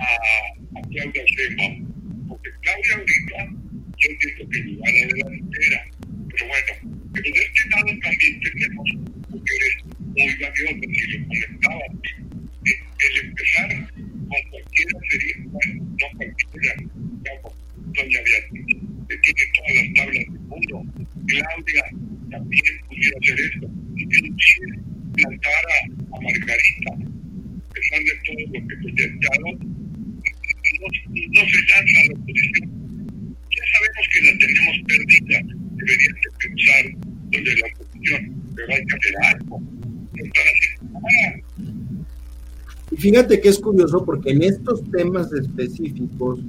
E: a, a Claudia Sheinbaum? Porque Claudia ahorita yo entiendo que lleva la delantera, pero bueno, pero de este lado también tenemos mujeres muy valiosas y lo comentaba. El empezar con cualquiera sería, bueno, no cualquiera, digamos, Doña Beatriz, que tiene todas las tablas del mundo. Claudia también pudiera hacer esto. Inclusive plantar a, Margarita, a pesar de todo lo que dado, no, no se lanza la oposición. Ya sabemos que la tenemos perdida deberían de pensar desde la oposición, pero hay que hacer algo.
C: Y fíjate que es curioso porque en estos temas específicos,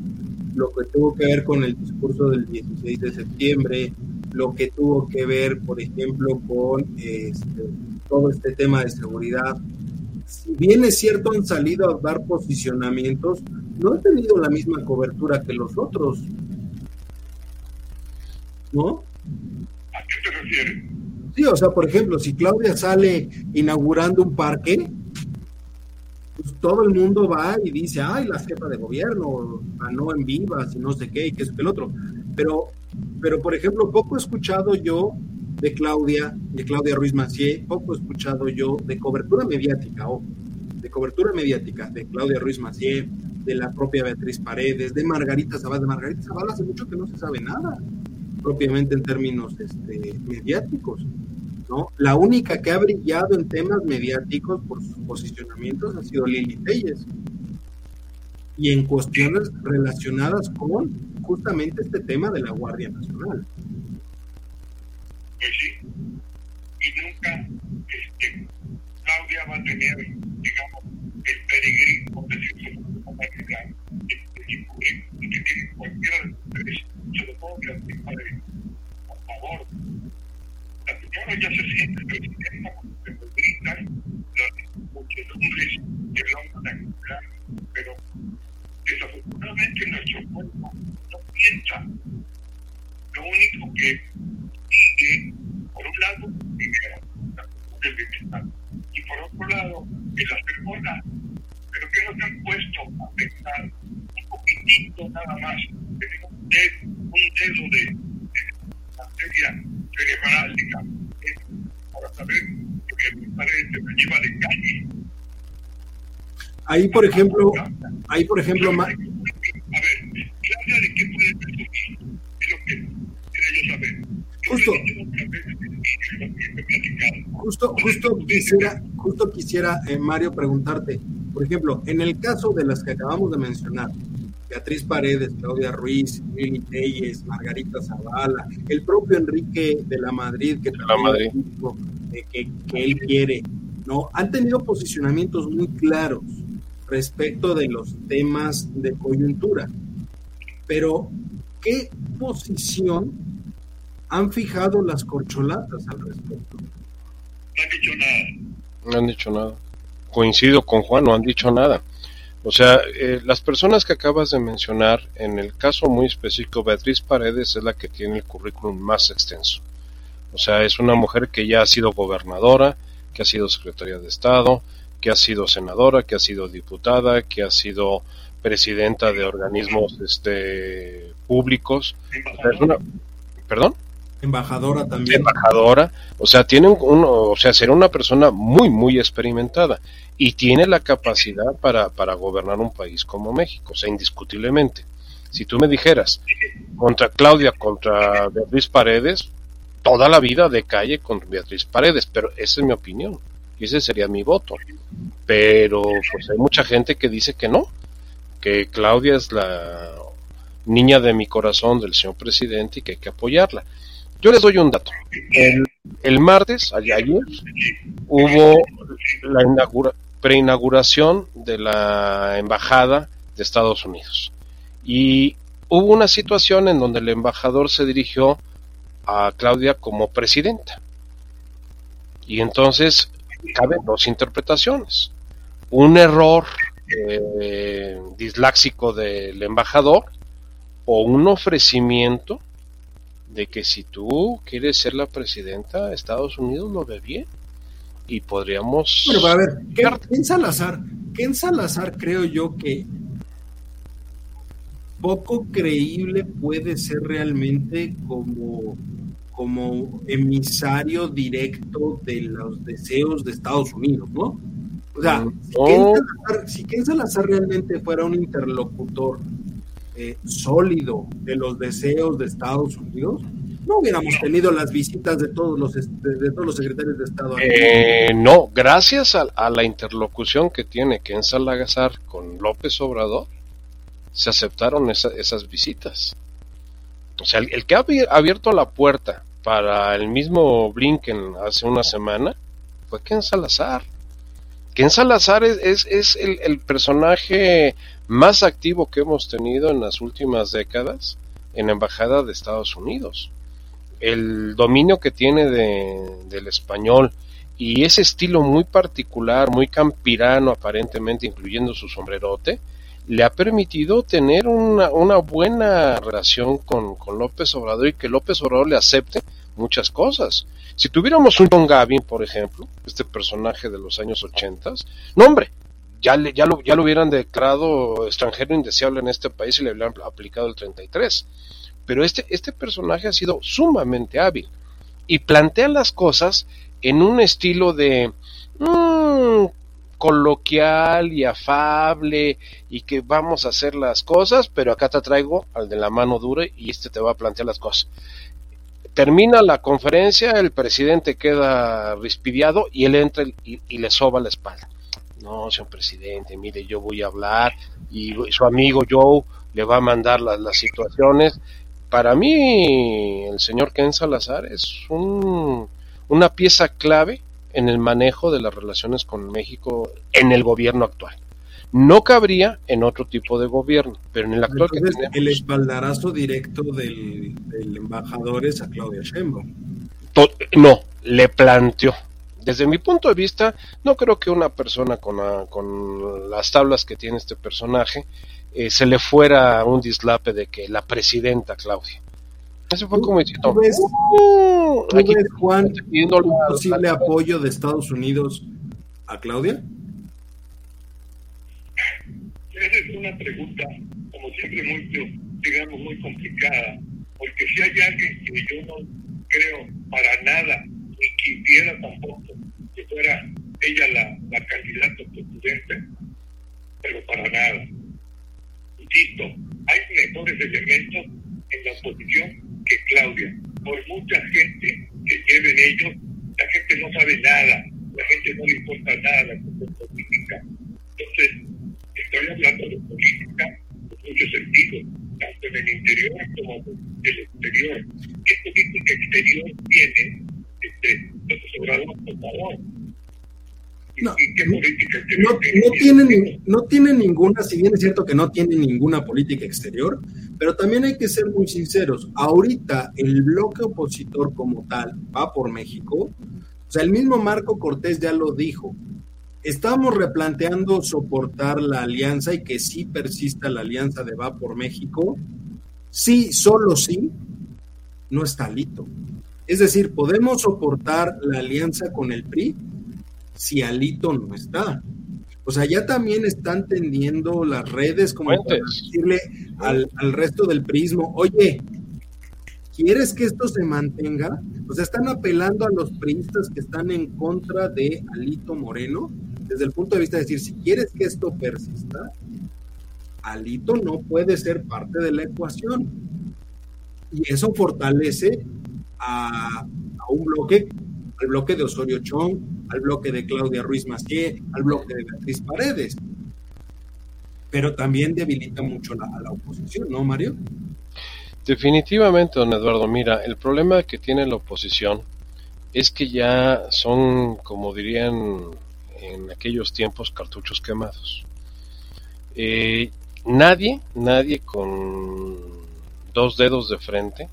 C: lo que tuvo que ver con el discurso del 16 de septiembre, lo que tuvo que ver, por ejemplo, con este, todo este tema de seguridad, si bien es cierto han salido a dar posicionamientos, no han tenido la misma cobertura que los otros. ¿No?
E: ¿A qué te refieres?
C: Sí, o sea, por ejemplo, si Claudia sale inaugurando un parque, pues todo el mundo va y dice, ay, la jefa de gobierno ganó en vivas y no sé qué, y qué es que el otro. Pero, pero, por ejemplo, poco he escuchado yo de Claudia, de Claudia Ruiz Macié, poco he escuchado yo de cobertura mediática, o de cobertura mediática de Claudia Ruiz Macié, de la propia Beatriz Paredes, de Margarita Zavala. De Margarita Zavala hace mucho que no se sabe nada propiamente en términos este, mediáticos. ¿no? La única que ha brillado en temas mediáticos por sus posicionamientos ha sido Lili Telles. Y en cuestiones relacionadas con justamente este tema de la Guardia Nacional.
E: Pues sí. Y nunca este, Claudia va a tener, digamos, el peregrino, de manera, que tiene cualquiera de tres sobre todo que padre, por favor. La señora ya se siente presidenta porque se gritan las muchedumbres que la van a pero desafortunadamente nuestro no piensa. Lo único que sigue, por un lado, sigue la cultura del bienestar, y por otro lado, que las personas, pero que no se han puesto a pensar un poquitito nada más, tenemos un un dedo de, de materia cerebral, digamos, para saber lo que me parece, me lleva de calle.
C: Ahí, por ejemplo, ahí, por ejemplo,
E: a ver, ¿qué habla de qué puede presumir? Es lo que quiero yo saber.
C: Justo, justo, justo quisiera, justo quisiera eh, Mario preguntarte, por ejemplo, en el caso de las que acabamos de mencionar, Beatriz Paredes, Claudia Ruiz, Lili Telles, Margarita Zavala, el propio Enrique de la Madrid, que también que, que, él quiere, ¿no? Han tenido posicionamientos muy claros, respecto de los temas de coyuntura. Pero, ¿qué posición han fijado las corcholatas al respecto?
E: No han dicho nada.
B: No han dicho nada. Coincido con Juan, no han dicho nada. O sea, eh, las personas que acabas de mencionar, en el caso muy específico, Beatriz Paredes es la que tiene el currículum más extenso. O sea, es una mujer que ya ha sido gobernadora, que ha sido secretaria de Estado, que ha sido senadora, que ha sido diputada, que ha sido presidenta de organismos este, públicos. Es una- ¿Perdón?
C: Embajadora también.
B: embajadora, o sea, tiene un, un- o sea, será una persona muy, muy experimentada y tiene la capacidad para, para gobernar un país como México, o sea, indiscutiblemente. Si tú me dijeras, contra Claudia, contra Beatriz Paredes, toda la vida de calle con Beatriz Paredes, pero esa es mi opinión y ese sería mi voto. Pero pues hay mucha gente que dice que no, que Claudia es la niña de mi corazón del señor presidente y que hay que apoyarla. Yo les doy un dato. El, martes, ayer, hubo la inaugura- preinauguración de la embajada de Estados Unidos. Y hubo una situación en donde el embajador se dirigió a Claudia como presidenta. Y entonces caben dos interpretaciones. Un error eh, disláxico del embajador o un ofrecimiento de que si tú quieres ser la presidenta de Estados Unidos lo ve bien y podríamos
C: Bueno, a ver, Ken, Ken Salazar, Ken Salazar creo yo que poco creíble puede ser realmente como, como emisario directo de los deseos de Estados Unidos, ¿no? O sea,
B: Mm,
C: si. Ken Salazar, si Ken Salazar realmente fuera un interlocutor eh, sólido de los deseos de Estados Unidos, no hubiéramos tenido las visitas de todos los de, de todos los secretarios de Estado.
B: Eh, no, gracias a, a la interlocución que tiene Ken Salazar con López Obrador, se aceptaron esa- esas visitas. O sea, el, el que ha abi- abierto la puerta para el mismo Blinken hace una semana fue Ken Salazar. Ken Salazar es, es, es el, personaje más activo que hemos tenido en las últimas décadas en la Embajada de Estados Unidos. El dominio que tiene de, del español y ese estilo muy particular, muy campirano aparentemente, incluyendo su sombrerote, le ha permitido tener una, una buena relación con, con López Obrador y que López Obrador le acepte muchas cosas. Si tuviéramos un John Gavin, por ejemplo, este personaje de los años 80, no hombre, ya, le, ya, lo, ya lo hubieran declarado extranjero indeseable en este país y le hubieran aplicado el 33. Pero este, este personaje ha sido sumamente hábil y plantea las cosas en un estilo de mm, coloquial y afable y que vamos a hacer las cosas, pero acá te traigo al de la mano dura y este te va a plantear las cosas. Termina la conferencia, el presidente queda rispidiado y él entra y, le soba la espalda. No, señor presidente, mire, yo voy a hablar y su amigo Joe le va a mandar las, las situaciones. Para mí, el señor Ken Salazar es un, una pieza clave en el manejo de las relaciones con México en el gobierno actual. No cabría en otro tipo de gobierno, pero en el actual
C: Entonces,
B: que tenemos,
C: el espaldarazo directo del, del embajador es a Claudia Sheinbaum.
B: no, le planteó. Desde mi punto de vista, no creo que una persona con, la- con las tablas que tiene este personaje eh, se le fuera un dislape de que la presidenta Claudia. Eso fue como diciendo,
C: ¿Tú ves,
B: "Uh,
C: tú
B: aquí
C: ves, Juan,
B: pidiendo
C: un posible apoyo de Estados Unidos a Claudia?
E: Esa es una pregunta, como siempre, muy, digamos, muy complicada, porque si hay alguien que yo no creo para nada, ni quisiera tampoco que fuera ella la, la candidata presidente, pero para nada. Insisto, hay mejores elementos en la oposición que Claudia. Por mucha gente que lleven ellos, la gente no sabe nada, la gente no le importa nada la cuestión política. Entonces, estoy hablando de política en muchos sentidos, tanto en el interior como en el exterior. ¿Qué política exterior tiene este, López Obrador, por favor?
C: no, no, tiene, no tiene ninguna, si bien es cierto que no tiene ninguna política exterior, pero también hay que ser muy sinceros. Ahorita el bloque opositor como tal va por México. O sea, el mismo Marco Cortés ya lo dijo. Estamos replanteando soportar la alianza y que sí persista la alianza de Va por México. Sí, solo sí, no está lito. Es decir, podemos soportar la alianza con el PRI, si Alito no está. O sea, ya también están tendiendo las redes como para decirle al, resto del prismo, oye, ¿quieres que esto se mantenga? O sea, están apelando a los priistas que están en contra de Alito Moreno, desde el punto de vista de decir, si quieres que esto persista, Alito no puede ser parte de la ecuación. Y eso fortalece a, un bloque al bloque de Osorio Chong, al bloque de Claudia Ruiz Macié, al bloque de Beatriz Paredes. Pero también debilita mucho a la oposición, ¿no, Mario?
B: Definitivamente, don Eduardo. Mira, el problema que tiene la oposición es que ya son, como dirían en aquellos tiempos, cartuchos quemados. Eh, nadie, nadie con dos dedos de frente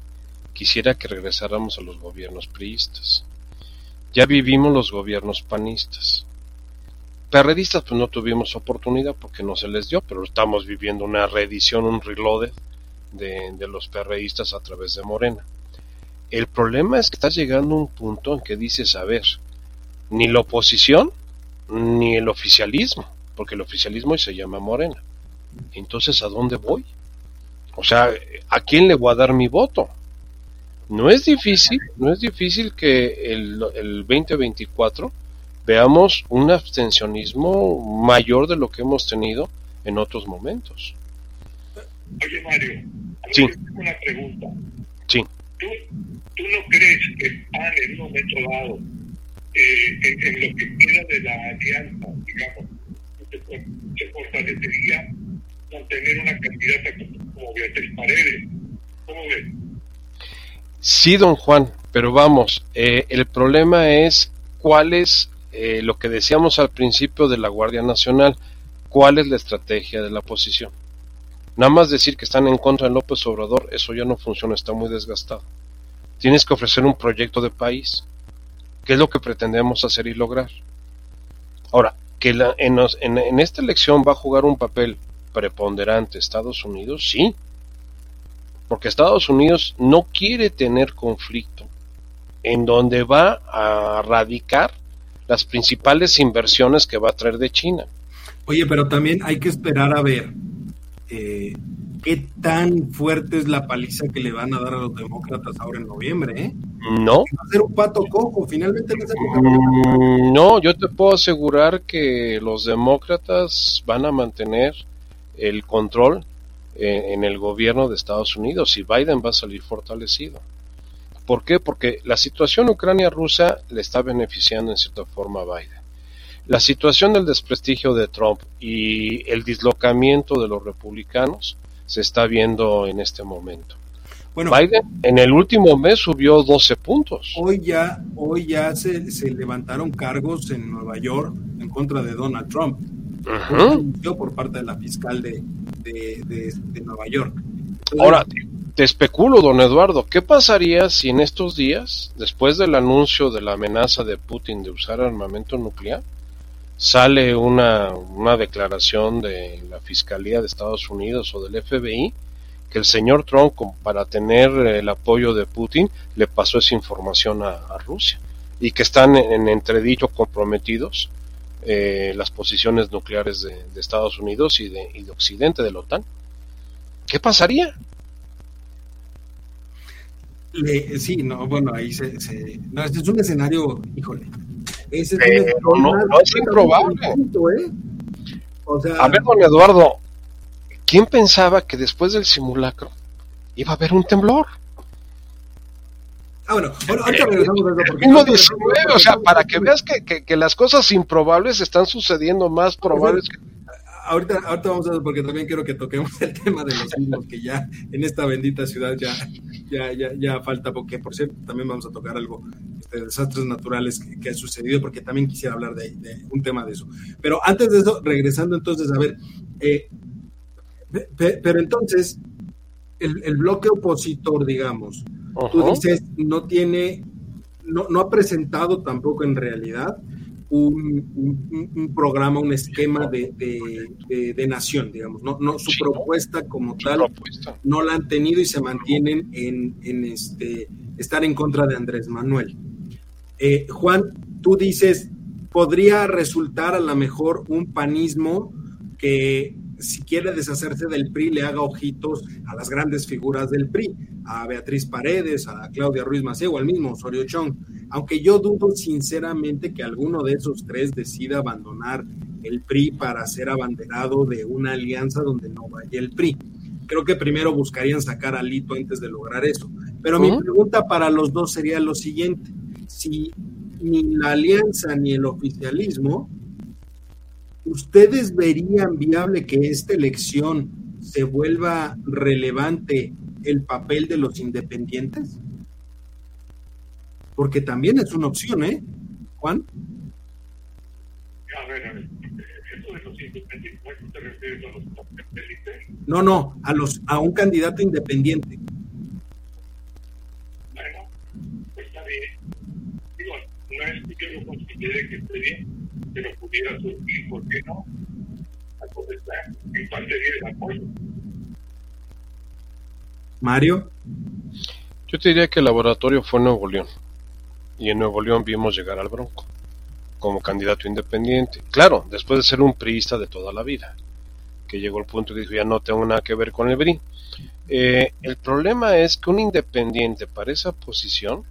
B: quisiera que regresáramos a los gobiernos priistas. Ya vivimos los gobiernos panistas. Perredistas pues no tuvimos oportunidad porque no se les dio, pero estamos viviendo una reedición, un reload de, de los perredistas a través de Morena. El problema es que estás llegando a un punto en que dices, a ver, ni la oposición ni el oficialismo, porque el oficialismo se llama Morena. Entonces, ¿a dónde voy? O sea, ¿a quién le voy a dar mi voto? No es difícil, no es difícil que el, el 2024 veamos un abstencionismo mayor de lo que hemos tenido en otros momentos.
E: Oye, Mario,
B: sí.
E: una pregunta.
B: Sí.
E: ¿Tú, ¿Tú, no crees que PAN en un momento dado, eh, en, en, lo que queda de la alianza, digamos, se, fortalecería mantener una candidata como, como Beatriz Paredes? ¿Cómo ves?
B: Sí, don Juan, pero vamos, eh, el problema es cuál es eh, lo que decíamos al principio de la Guardia Nacional, cuál es la estrategia de la oposición. Nada más decir que están en contra de López Obrador, eso ya no funciona, está muy desgastado. Tienes que ofrecer un proyecto de país, que es lo que pretendemos hacer y lograr. Ahora, que la, en, en, en esta elección va a jugar un papel preponderante Estados Unidos, sí, porque Estados Unidos no quiere tener conflicto, en donde va a radicar las principales inversiones que va a traer de China.
C: Oye, pero también hay que esperar a ver eh, qué tan fuerte es la paliza que le van a dar a los demócratas ahora en noviembre. ¿eh?
B: No.
C: Va a ser un pato cojo, finalmente.
B: Mm, no, yo te puedo asegurar que los demócratas van a mantener el control en el gobierno de Estados Unidos y Biden va a salir fortalecido. ¿Por qué? Porque la situación Ucrania-Rusa le está beneficiando en cierta forma a Biden. La situación del desprestigio de Trump y el dislocamiento de los republicanos se está viendo en este momento. Bueno, Biden en el último mes subió 12 puntos.
C: Hoy ya, hoy ya se, se levantaron cargos en Nueva York en contra de Donald Trump. Uh por parte de la fiscal de, de, de, de Nueva York.
B: Entonces, Ahora, te especulo, don Eduardo, ¿qué pasaría si en estos días, después del anuncio de la amenaza de Putin de usar armamento nuclear, sale una, una declaración de la Fiscalía de Estados Unidos o del FBI que el señor Trump, para tener el apoyo de Putin, le pasó esa información a, Rusia y que están en, en entredicho comprometidos eh, las posiciones nucleares de, Estados Unidos y de, y de, Occidente, de la OTAN. ¿Qué pasaría?
C: Sí, no, bueno, ahí se, este es un escenario, híjole. Ese
B: es un no, no, es improbable. ¿eh? O sea, a ver, don Eduardo, ¿quién pensaba que después del simulacro iba a haber un temblor?
C: Ah, bueno, bueno ahorita regresamos a eso.
B: Porque 19, o sea, para que veas que, que, que, las cosas improbables están sucediendo más probables que...
C: Ahorita, ahorita vamos a ver, porque también quiero que toquemos el tema de los mismos, que ya en esta bendita ciudad ya, ya, ya, ya falta, porque por cierto, también vamos a tocar algo este, desastres naturales que, que, han sucedido, porque también quisiera hablar de, de, un tema de eso. Pero antes de eso, regresando entonces, a ver, eh, pero entonces, el, el, bloque opositor, digamos, uh -huh. tú dices, no tiene, no, no, ha presentado tampoco en realidad un, un, un programa, un esquema de, de, de, nación, digamos, no, no su sí, propuesta como tal propuesta. no la han tenido y se mantienen en, en este estar en contra de Andrés Manuel. Eh, Juan, tú dices, podría resultar a lo mejor un panismo que si quiere deshacerse del PRI le haga ojitos a las grandes figuras del PRI, a Beatriz Paredes, a Claudia Ruiz Maceo, al mismo Osorio Chong, aunque yo dudo sinceramente que alguno de esos tres decida abandonar el PRI para ser abanderado de una alianza donde no vaya el PRI. Creo que primero buscarían sacar a Lito antes de lograr eso. Pero mi pregunta para los dos sería lo siguiente, si ni la alianza ni el oficialismo ¿ustedes verían viable que esta elección se vuelva relevante el papel de los independientes? Porque también es una opción, ¿eh, Juan?
E: A ver, a ver. Eso de los independientes, ¿no te refieres a los satélites?
C: No, no, a, los, a un candidato independiente.
E: Bueno, pues está bien. Digo, no es que yo considere que esté bien, pero pudiera surgir, ¿por qué no? Entonces, en parte el apoyo.
C: Mario.
B: Yo te diría que el laboratorio fue Nuevo León. Y en Nuevo León vimos llegar al Bronco como candidato independiente. Claro, después de ser un priista de toda la vida, que llegó al punto y dijo ya no tengo nada que ver con el BRI. Eh, el problema es que un independiente para esa posición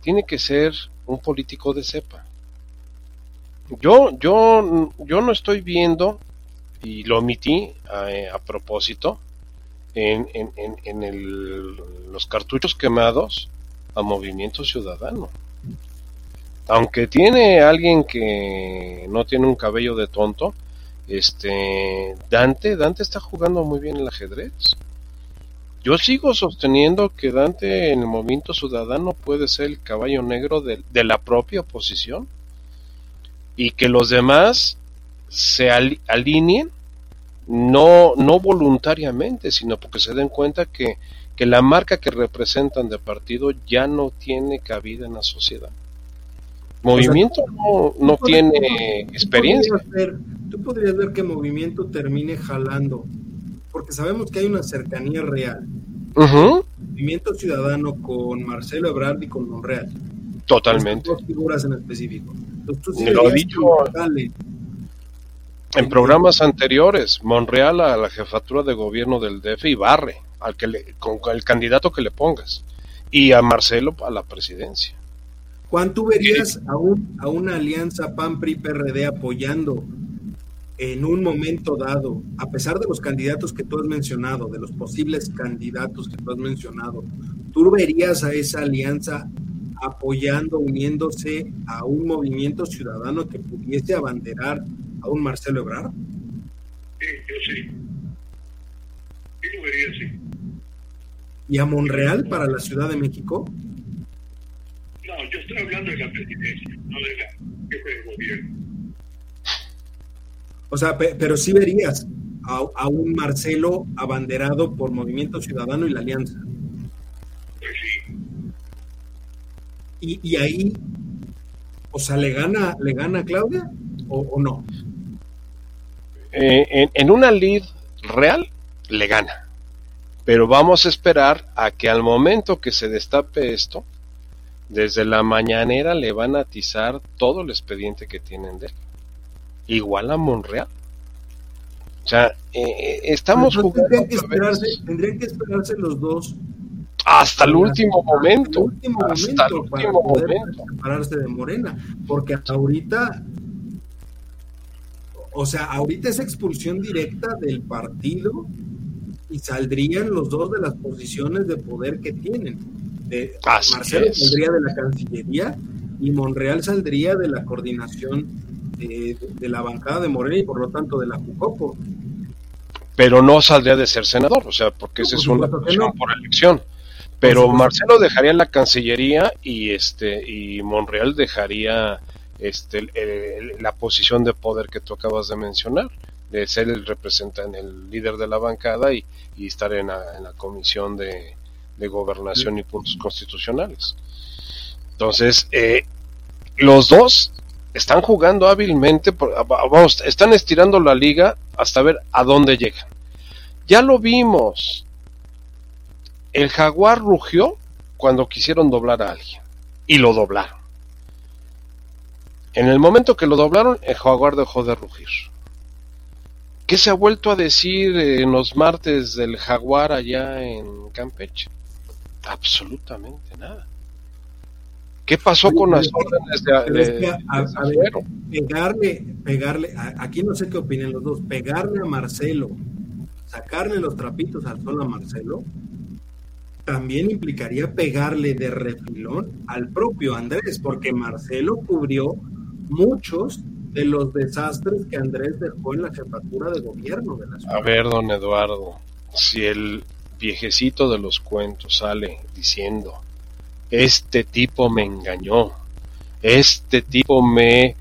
B: tiene que ser un político de cepa. Yo, yo, yo no estoy viendo, y lo omití a, a propósito, en, en, en el, los cartuchos quemados a Movimiento Ciudadano. Aunque tiene alguien que no tiene un cabello de tonto, este Dante, Dante está jugando muy bien el ajedrez. Yo sigo sosteniendo que Dante en el movimiento ciudadano puede ser el caballo negro de, la propia oposición y que los demás se al, alineen no, no voluntariamente, sino porque se den cuenta que, que la marca que representan de partido ya no tiene cabida en la sociedad. Movimiento o sea, no, no tiene tú experiencia.
C: Podrías ver, tú podrías ver que Movimiento termine jalando, porque sabemos que hay una cercanía real.
B: Uh -huh.
C: Movimiento Ciudadano con Marcelo Ebrard y con Monreal.
B: Totalmente.
C: Dos figuras en específico. Entonces, tú
B: sí Me lo he dicho en programas anteriores, Monreal a la jefatura de gobierno del DF y barre al que le, con el candidato que le pongas y a Marcelo a la presidencia.
C: Juan, ¿tú verías a, un, a una alianza PAN-PRI-PRD apoyando en un momento dado, a pesar de los candidatos que tú has mencionado, de los posibles candidatos que tú has mencionado, ¿tú verías a esa alianza apoyando, uniéndose a un movimiento ciudadano que pudiese abanderar a un Marcelo Ebrard?
E: Sí, yo sí. Sí lo vería así.
C: ¿Y a Monreal para la Ciudad de México?
E: No, yo estoy hablando de la presidencia, no de la jefe de gobierno.
C: O sea, pe pero sí verías a, a, un Marcelo abanderado por Movimiento Ciudadano y la Alianza.
E: Pues sí.
C: Y, y ahí, o sea, ¿le gana, le gana a Claudia o, o no?
B: Eh, en, en una lead real, le gana. Pero vamos a esperar a que al momento que se destape esto, desde la mañanera le van a atizar todo el expediente que tienen de él. Igual a Monreal. O sea, eh, estamos
C: Pero jugando. Tendrían que, esperarse, tendrían que, esperarse, los dos.
B: Hasta el último momento.
C: El último
B: hasta
C: momento
B: el último
C: para poder
B: momento.
C: separarse de Morena. Porque ahorita. O sea, ahorita es expulsión directa del partido y saldrían los dos de las posiciones de poder que tienen. De,
B: Así
C: Marcelo
B: es.
C: saldría de la Cancillería y Monreal saldría de la coordinación de, la bancada de Morena y por lo tanto de la Jucopo.
B: Pero no saldría de ser senador, o sea, porque no, esa es una elección no. por elección. Pero Marcelo dejaría la Cancillería y este y Monreal dejaría este la posición de poder que tú acabas de mencionar, de ser el representante, el líder de la bancada y, estar en la, comisión de, gobernación y puntos constitucionales. Entonces, eh, los dos están jugando hábilmente, vamos, están estirando la liga hasta ver a dónde llegan. Ya lo vimos. El jaguar rugió cuando quisieron doblar a alguien. Y lo doblaron. En el momento que lo doblaron, el jaguar dejó de rugir. ¿Qué se ha vuelto a decir en los martes del jaguar allá en Campeche? Absolutamente nada. ¿Qué pasó con las órdenes de,
C: pegarle, pegarle, aquí no sé qué opinan los dos, pegarle a Marcelo, sacarle los trapitos al sol a Marcelo, también implicaría pegarle de refilón al propio Andrés, porque Marcelo cubrió muchos de los desastres que Andrés dejó en la jefatura de gobierno de la ciudad.
B: A ver, don Eduardo, si el viejecito de los cuentos sale diciendo este tipo me engañó, este tipo me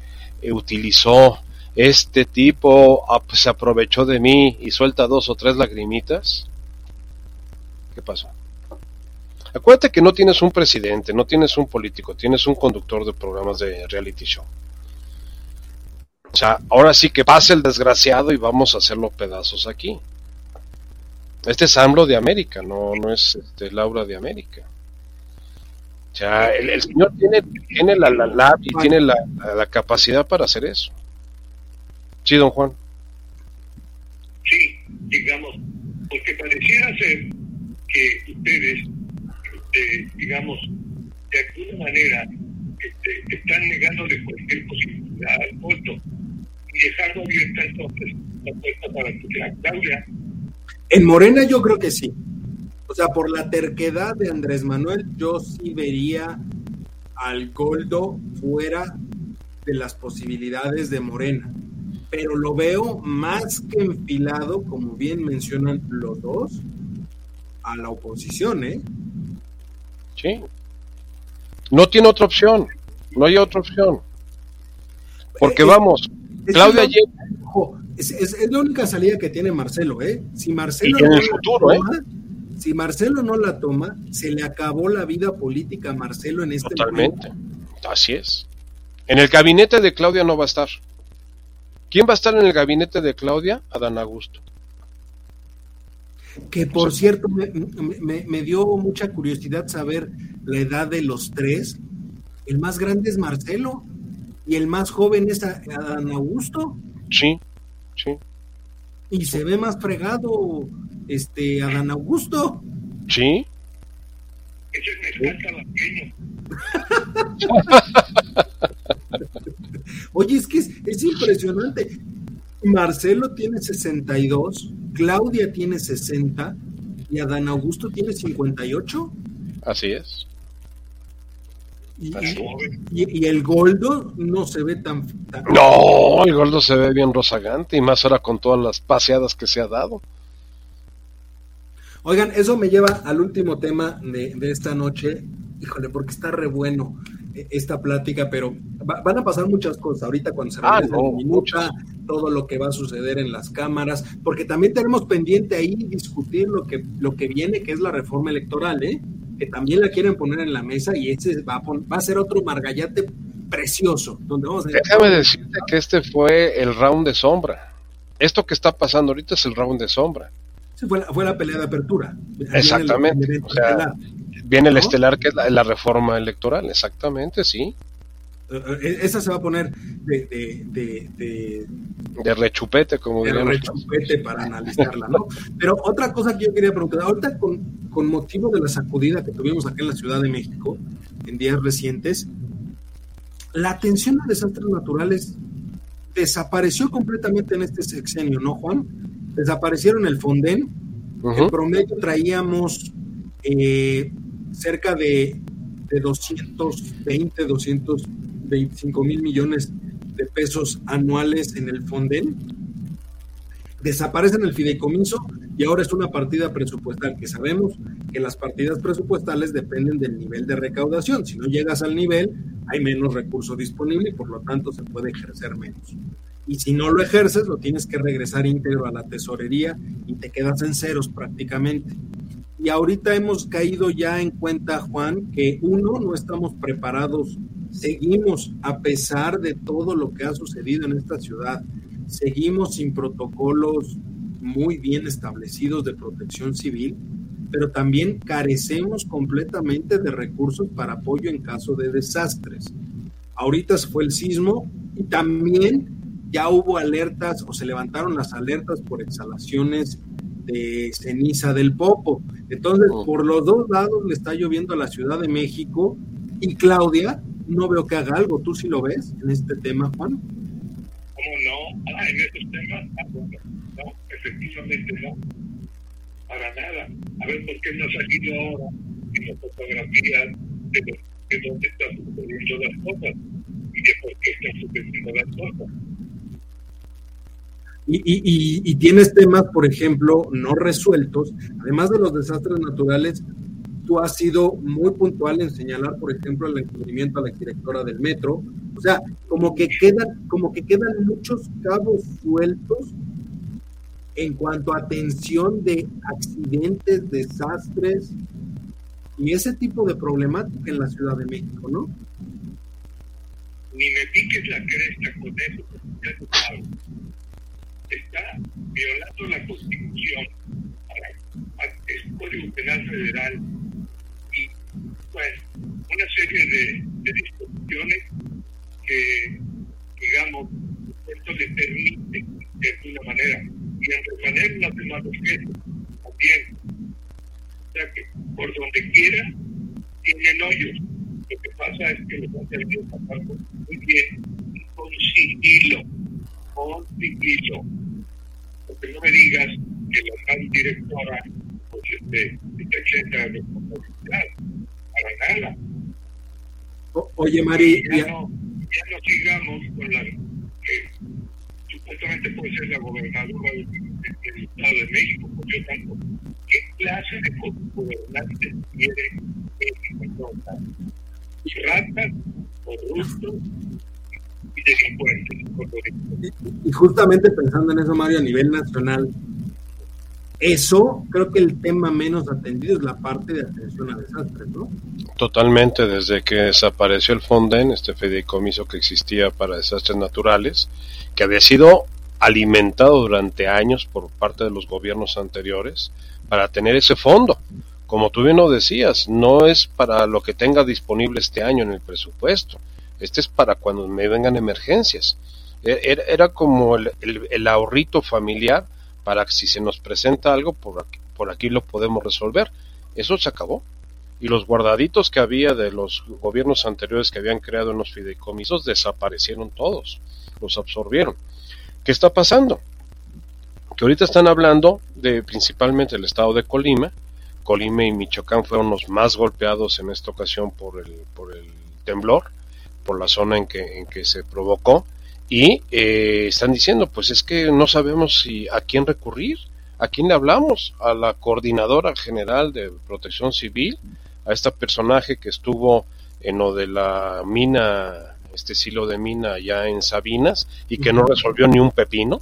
B: utilizó, este tipo se aprovechó de mí y suelta dos o tres lagrimitas. ¿Qué pasó? Acuérdate que no tienes un presidente, no tienes un político, tienes un conductor de programas de reality show. O sea, ahora sí que pase el desgraciado y vamos a hacerlo pedazos aquí. Este es AMLO de América, no, no es este, Laura de América. O sea, el, señor tiene, tiene la, la, y tiene la, la, capacidad para hacer eso. Sí, don Juan.
E: Sí, digamos, porque pareciera ser que ustedes, este, digamos, de alguna manera este, están negándole cualquier posibilidad al voto y dejando abierta entonces la puerta para que sea Claudia.
C: En Morena yo creo que sí. O sea, por la terquedad de Andrés Manuel, yo sí vería al Goldo fuera de las posibilidades de Morena. Pero lo veo más que enfilado, como bien mencionan los dos, a la oposición, ¿eh?
B: Sí. No tiene otra opción. No hay otra opción. Porque vamos, Claudia
C: es, es, la única salida que tiene Marcelo, ¿eh? Si Marcelo
B: y en el futuro, ¿eh?
C: si Marcelo no la toma, se le acabó la vida política a Marcelo en este
B: Totalmente. Así es. En el gabinete de Claudia no va a estar. ¿Quién va a estar en el gabinete de Claudia? Adán Augusto.
C: Que por cierto, me, dio mucha curiosidad saber la edad de los tres. El más grande es Marcelo y el más joven es Adán Augusto.
B: Sí, sí.
C: Y se ve más fregado este Adán Augusto.
B: Sí.
E: Ese
C: Oye, es que es, impresionante. Marcelo tiene 62, Claudia tiene 60 y Adán Augusto tiene 58.
B: Así es.
C: Y, y, el Goldo no se ve tan, tan,
B: No, el Goldo se ve bien rozagante y más ahora con todas las paseadas que se ha dado.
C: Oigan, eso me lleva al último tema de, esta noche. Híjole, porque está re bueno eh, esta plática, pero van a pasar muchas cosas ahorita cuando se
B: ah,
C: mucha, todo lo que va a suceder en las cámaras, porque también tenemos pendiente ahí discutir lo que, lo que viene, que es la reforma electoral, ¿eh? Que también la quieren poner en la mesa y ese va a, va a ser otro margallate precioso. Donde vamos a
B: Déjame decirte que este fue el round de sombra. Esto que está pasando ahorita es el round de sombra
C: fue, la, pelea de apertura.
B: Exactamente. Viene el, estelar, que es la, reforma electoral, exactamente, sí.
C: Eh, esa se va a poner de, de, de,
B: de rechupete, como
C: de rechupete para analizarla, ¿no? Pero otra cosa que yo quería preguntar, ahorita con, con motivo de la sacudida que tuvimos aquí en la Ciudad de México en días recientes, la atención a desastres naturales desapareció completamente en este sexenio, ¿no, Juan? desaparecieron el Fonden. En promedio traíamos eh, cerca de, de 220, 225 mil millones de pesos anuales en el Fonden. Desaparecen el fideicomiso y ahora es una partida presupuestal que sabemos que las partidas presupuestales dependen del nivel de recaudación. Si no llegas al nivel, hay menos recurso disponible y por lo tanto se puede ejercer menos. Y si no lo ejerces, lo tienes que regresar íntegro a la tesorería y te quedas en ceros prácticamente. Y ahorita hemos caído ya en cuenta, Juan, que uno, no estamos preparados, seguimos, a pesar de todo lo que ha sucedido en esta ciudad, seguimos sin protocolos muy bien establecidos de protección civil, pero también carecemos completamente de recursos para apoyo en caso de desastres. Ahorita fue el sismo y también ya hubo alertas o se levantaron las alertas por exhalaciones de ceniza del Popo. Entonces, oh. por los dos lados le está lloviendo a la Ciudad de México y Claudia, no veo que haga algo. ¿Tú sí lo ves en este tema, Juan?
E: ¿Cómo no? Ah, en estos temas, ah, no, efectivamente no. Para nada. A ver, ¿por qué no ha salido ahora en las fotografías de, de dónde están sucediendo las cosas y de por qué están sucediendo las cosas?
C: Y, tienes temas, por ejemplo, no resueltos, además de los desastres naturales, tú has sido muy puntual en señalar, por ejemplo, el encubrimiento a la directora del metro. O sea, como que quedan, como que quedan muchos cabos sueltos en cuanto a atención de accidentes, desastres y ese tipo de problemática en la Ciudad de México, ¿no?
E: Ni me piques la cresta con eso, porque está violando la Constitución el Código Penal Federal una serie de, disposiciones que, digamos, esto le permite de alguna manera y en remanera las demás objetos también. O sea que por donde quiera tienen hoyos. Lo que pasa es que los han servido pasar muy bien con sigilo con. Porque no me digas que la tal directora pues, este, exenta de responsabilidad. Para nada.
C: oye, Mari.
E: Ya, no, ya no sigamos con la que supuestamente puede ser la gobernadora del, Estado de México, por lo tanto, ¿qué clase de gobernantes quiere México? ¿Ratas, corruptos,
C: y justamente pensando en eso, Mario, a nivel nacional, eso creo que el tema menos atendido es la parte de atención a desastres, ¿no?
B: Totalmente, desde que desapareció el Fonden, este fideicomiso que existía para desastres naturales, que había sido alimentado durante años por parte de los gobiernos anteriores para tener ese fondo. Como tú bien lo decías, no es para lo que tenga disponible este año en el presupuesto, este es para cuando me vengan emergencias. E, era, como el, ahorrito familiar para que si se nos presenta algo, por aquí, por aquí lo podemos resolver. Eso se acabó. Y los guardaditos que había de los gobiernos anteriores que habían creado en los fideicomisos desaparecieron todos, los absorbieron. ¿Qué está pasando? Que ahorita están hablando de principalmente el estado de Colima. Colima y Michoacán fueron los más golpeados en esta ocasión por el, por el temblor por la zona en que, en que se provocó y eh, están diciendo pues es que no sabemos si a quién recurrir, a quién le hablamos, a la coordinadora general de protección civil, a esta personaje que estuvo en lo de la mina, este silo de mina allá en Sabinas y que no resolvió ni un pepino.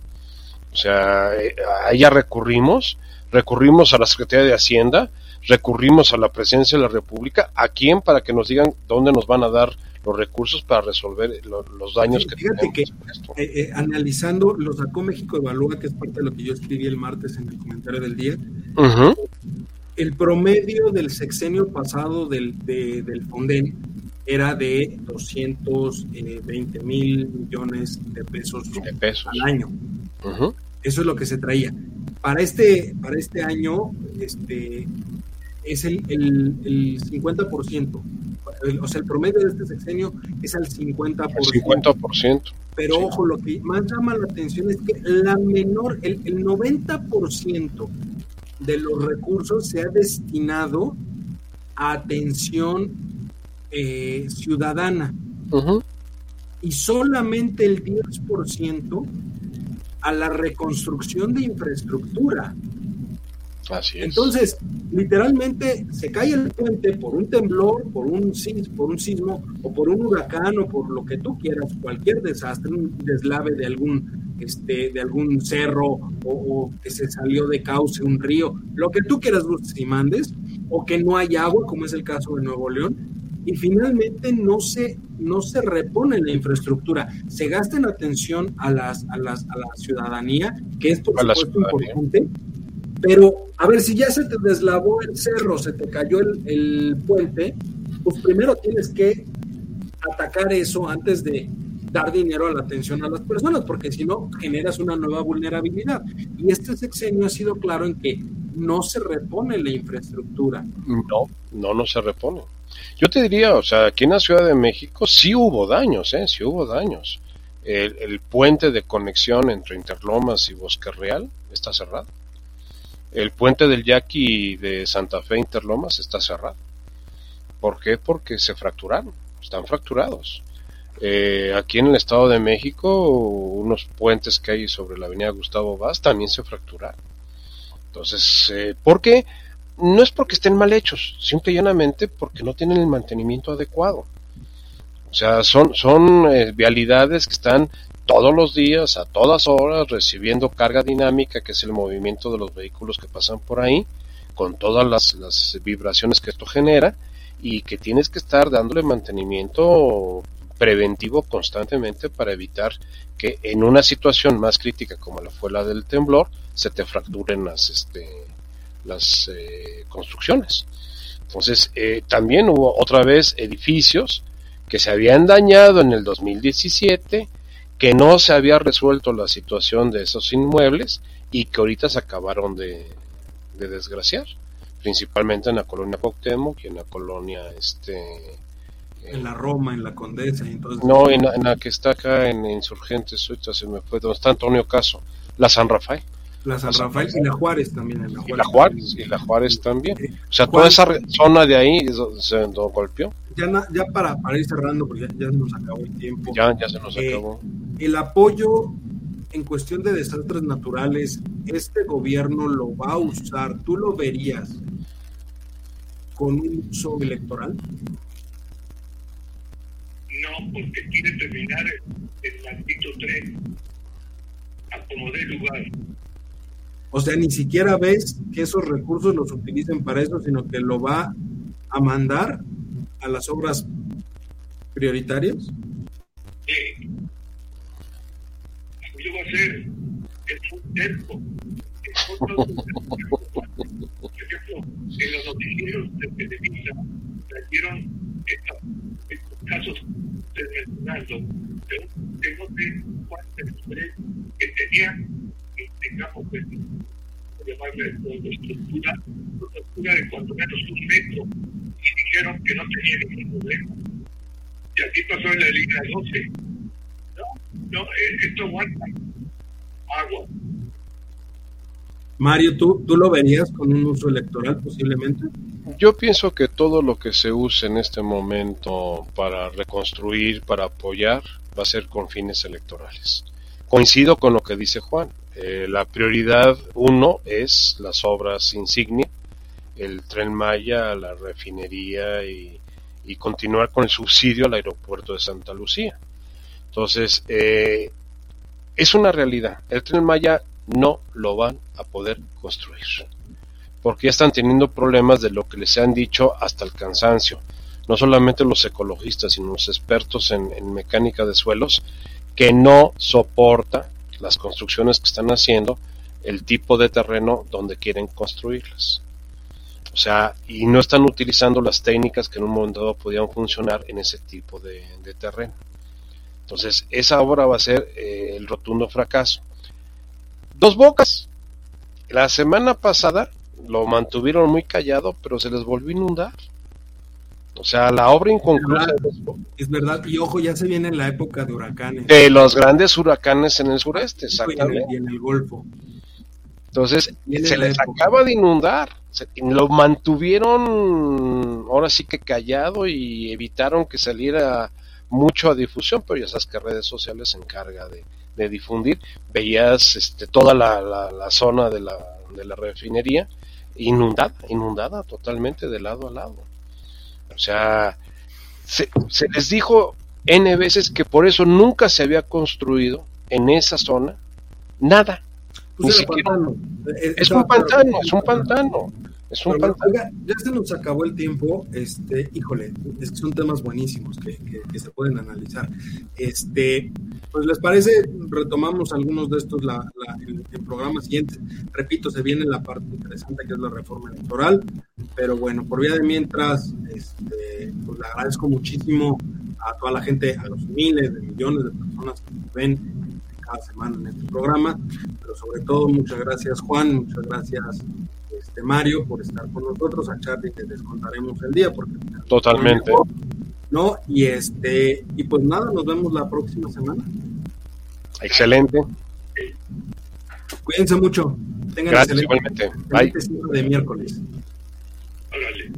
B: O sea, eh, a ella recurrimos, recurrimos a la Secretaría de Hacienda, recurrimos a la presencia de la República, ¿a quién? Para que nos digan dónde nos van a dar los recursos para resolver los daños que
C: fíjate que eh, eh, analizando lo sacó México Evalúa, que es parte de lo que yo escribí el martes en el comentario del día, el promedio del sexenio pasado del, del Fonden era de 220 mil millones de pesos, al año. Eso es lo que se traía. Para este, para este año, este es el, el, el 50% o sea, el promedio de este sexenio es al 50%.
B: 50%.
C: Pero ojo, lo que más llama la atención es que la menor, el, el 90% de los recursos se ha destinado a atención eh, ciudadana y solamente el 10% a la reconstrucción de infraestructura.
B: Así es.
C: Entonces, literalmente se cae el puente por un temblor, por un, por un sismo, o por un huracán, o por lo que tú quieras, cualquier desastre, un deslave de algún, este, de algún cerro, o, o que se salió de cauce un río, lo que tú quieras, y mandes, o que no hay agua, como es el caso de Nuevo León, y finalmente no se, no se repone la infraestructura, se gasta en atención a, las, a, las, a la ciudadanía, que es por supuesto importante, pero a ver, si ya se te deslavó el cerro, se te cayó el, puente, pues primero tienes que atacar eso antes de dar dinero a la atención a las personas, porque si no, generas una nueva vulnerabilidad. Y este sexenio ha sido claro en que no se repone la infraestructura.
B: No, no, no se repone. Yo te diría, o sea, aquí en la Ciudad de México sí hubo daños, ¿eh? Sí hubo daños. El puente de conexión entre Interlomas y Bosque Real está cerrado. El puente del Yaqui de Santa Fe Interlomas está cerrado. ¿Por qué? Porque se fracturaron, están fracturados. Eh, aquí en el Estado de México, unos puentes que hay sobre la avenida Gustavo Vaz también se fracturaron. Entonces, eh, ¿por qué? no es porque estén mal hechos, simple y llanamente porque no tienen el mantenimiento adecuado. O sea, son, son eh, vialidades que están todos los días, a todas horas, recibiendo carga dinámica, que es el movimiento de los vehículos que pasan por ahí, con todas las, las vibraciones que esto genera, y que tienes que estar dándole mantenimiento preventivo constantemente para evitar que en una situación más crítica como la fue la del temblor, se te fracturen las, este, las eh, construcciones. Entonces, eh, también hubo otra vez edificios que se habían dañado en el 2017, que no se había resuelto la situación de esos inmuebles y que ahorita se acabaron de, desgraciar, principalmente en la colonia Cuauhtémoc y en la colonia este
C: en la Roma, en la Condesa, entonces
B: no, en la, que está acá en Insurgentes, se me fue, donde está Antonio Caso, la San Rafael.
C: La San Rafael y la Juárez también. En la
B: Juárez, y la Juárez, y la Juárez también. O sea, toda esa zona de ahí se golpeó.
C: Ya, ya para, para, ir cerrando, porque ya, se nos acabó el tiempo.
B: Ya, ya se nos eh, acabó.
C: El apoyo en cuestión de desastres naturales, este gobierno lo va a usar, ¿tú lo verías con un uso electoral?
E: No, porque quiere terminar el, el maldito tren a como dé lugar.
C: O sea, ni siquiera ves que esos recursos los utilicen para eso, sino que lo va a mandar a las obras prioritarias.
E: Sí. Eso va a ser el Por ejemplo, en los noticieros de Televisa trajeron estos, estos casos desmenuzando de un que no sé cuántas que tenían tengamos pues, llamarle estructura, estructura de cuanto menos un metro, y dijeron que no tenía ningún problema. Y aquí pasó en la línea 12. No, no, eh, esto aguanta agua.
C: Mario, ¿tú, ¿tú lo verías con un uso electoral posiblemente?
B: Yo pienso que todo lo que se use en este momento para reconstruir, para apoyar, va a ser con fines electorales. Coincido con lo que dice Juan. Eh, la prioridad uno es las obras insignia, el tren Maya, la refinería y, continuar con el subsidio al aeropuerto de Santa Lucía. Entonces, eh, es una realidad. El tren Maya no lo van a poder construir, porque ya están teniendo problemas de lo que les han dicho hasta el cansancio. No solamente los ecologistas, sino los expertos en, en mecánica de suelos, que no soporta las construcciones que están haciendo el tipo de terreno donde quieren construirlas. O sea, y no están utilizando las técnicas que en un momento dado podían funcionar en ese tipo de, terreno. Entonces, esa obra va a ser eh, el rotundo fracaso. Dos bocas. La semana pasada lo mantuvieron muy callado, pero se les volvió a inundar. O sea, la obra inconclusa.
C: Es verdad, y ojo, ya se viene la época de huracanes.
B: De los grandes huracanes en el sureste, exactamente.
C: Y en el, Golfo.
B: Entonces, se les acaba de inundar. lo mantuvieron ahora sí que callado y evitaron que saliera mucho a difusión, pero ya sabes que redes sociales se encarga de, difundir. Veías este, toda la, la, zona de la, de la refinería inundada, inundada totalmente de lado a lado. O sea, se, se les dijo N veces que por eso nunca se había construido en esa zona nada.
C: Pues
B: Ni
C: era
B: siquiera- Es un pantano, es un pantano. Es un
C: Pero,
B: pantano.
C: oiga, ya se nos acabó el tiempo, este, híjole, es que son temas buenísimos que, que- que se pueden analizar. Este, pues les parece, retomamos algunos de estos la, la- en, en programas siguientes. Repito, se viene la parte interesante que es la reforma electoral, pero bueno, por vía de mientras, este, pues le agradezco muchísimo a toda la gente, a los miles de millones de personas que nos ven cada semana en este programa, pero sobre todo muchas gracias Juan, muchas gracias este Mario por estar con nosotros, a Charlie que les contaremos el día porque
B: Totalmente.
C: no y este y pues nada, nos vemos la próxima semana.
B: Excelente.
C: Cuídense mucho. Tengan
B: Gracias
C: excelente,
B: igualmente. Bye.
C: excelente de miércoles.
E: Órale.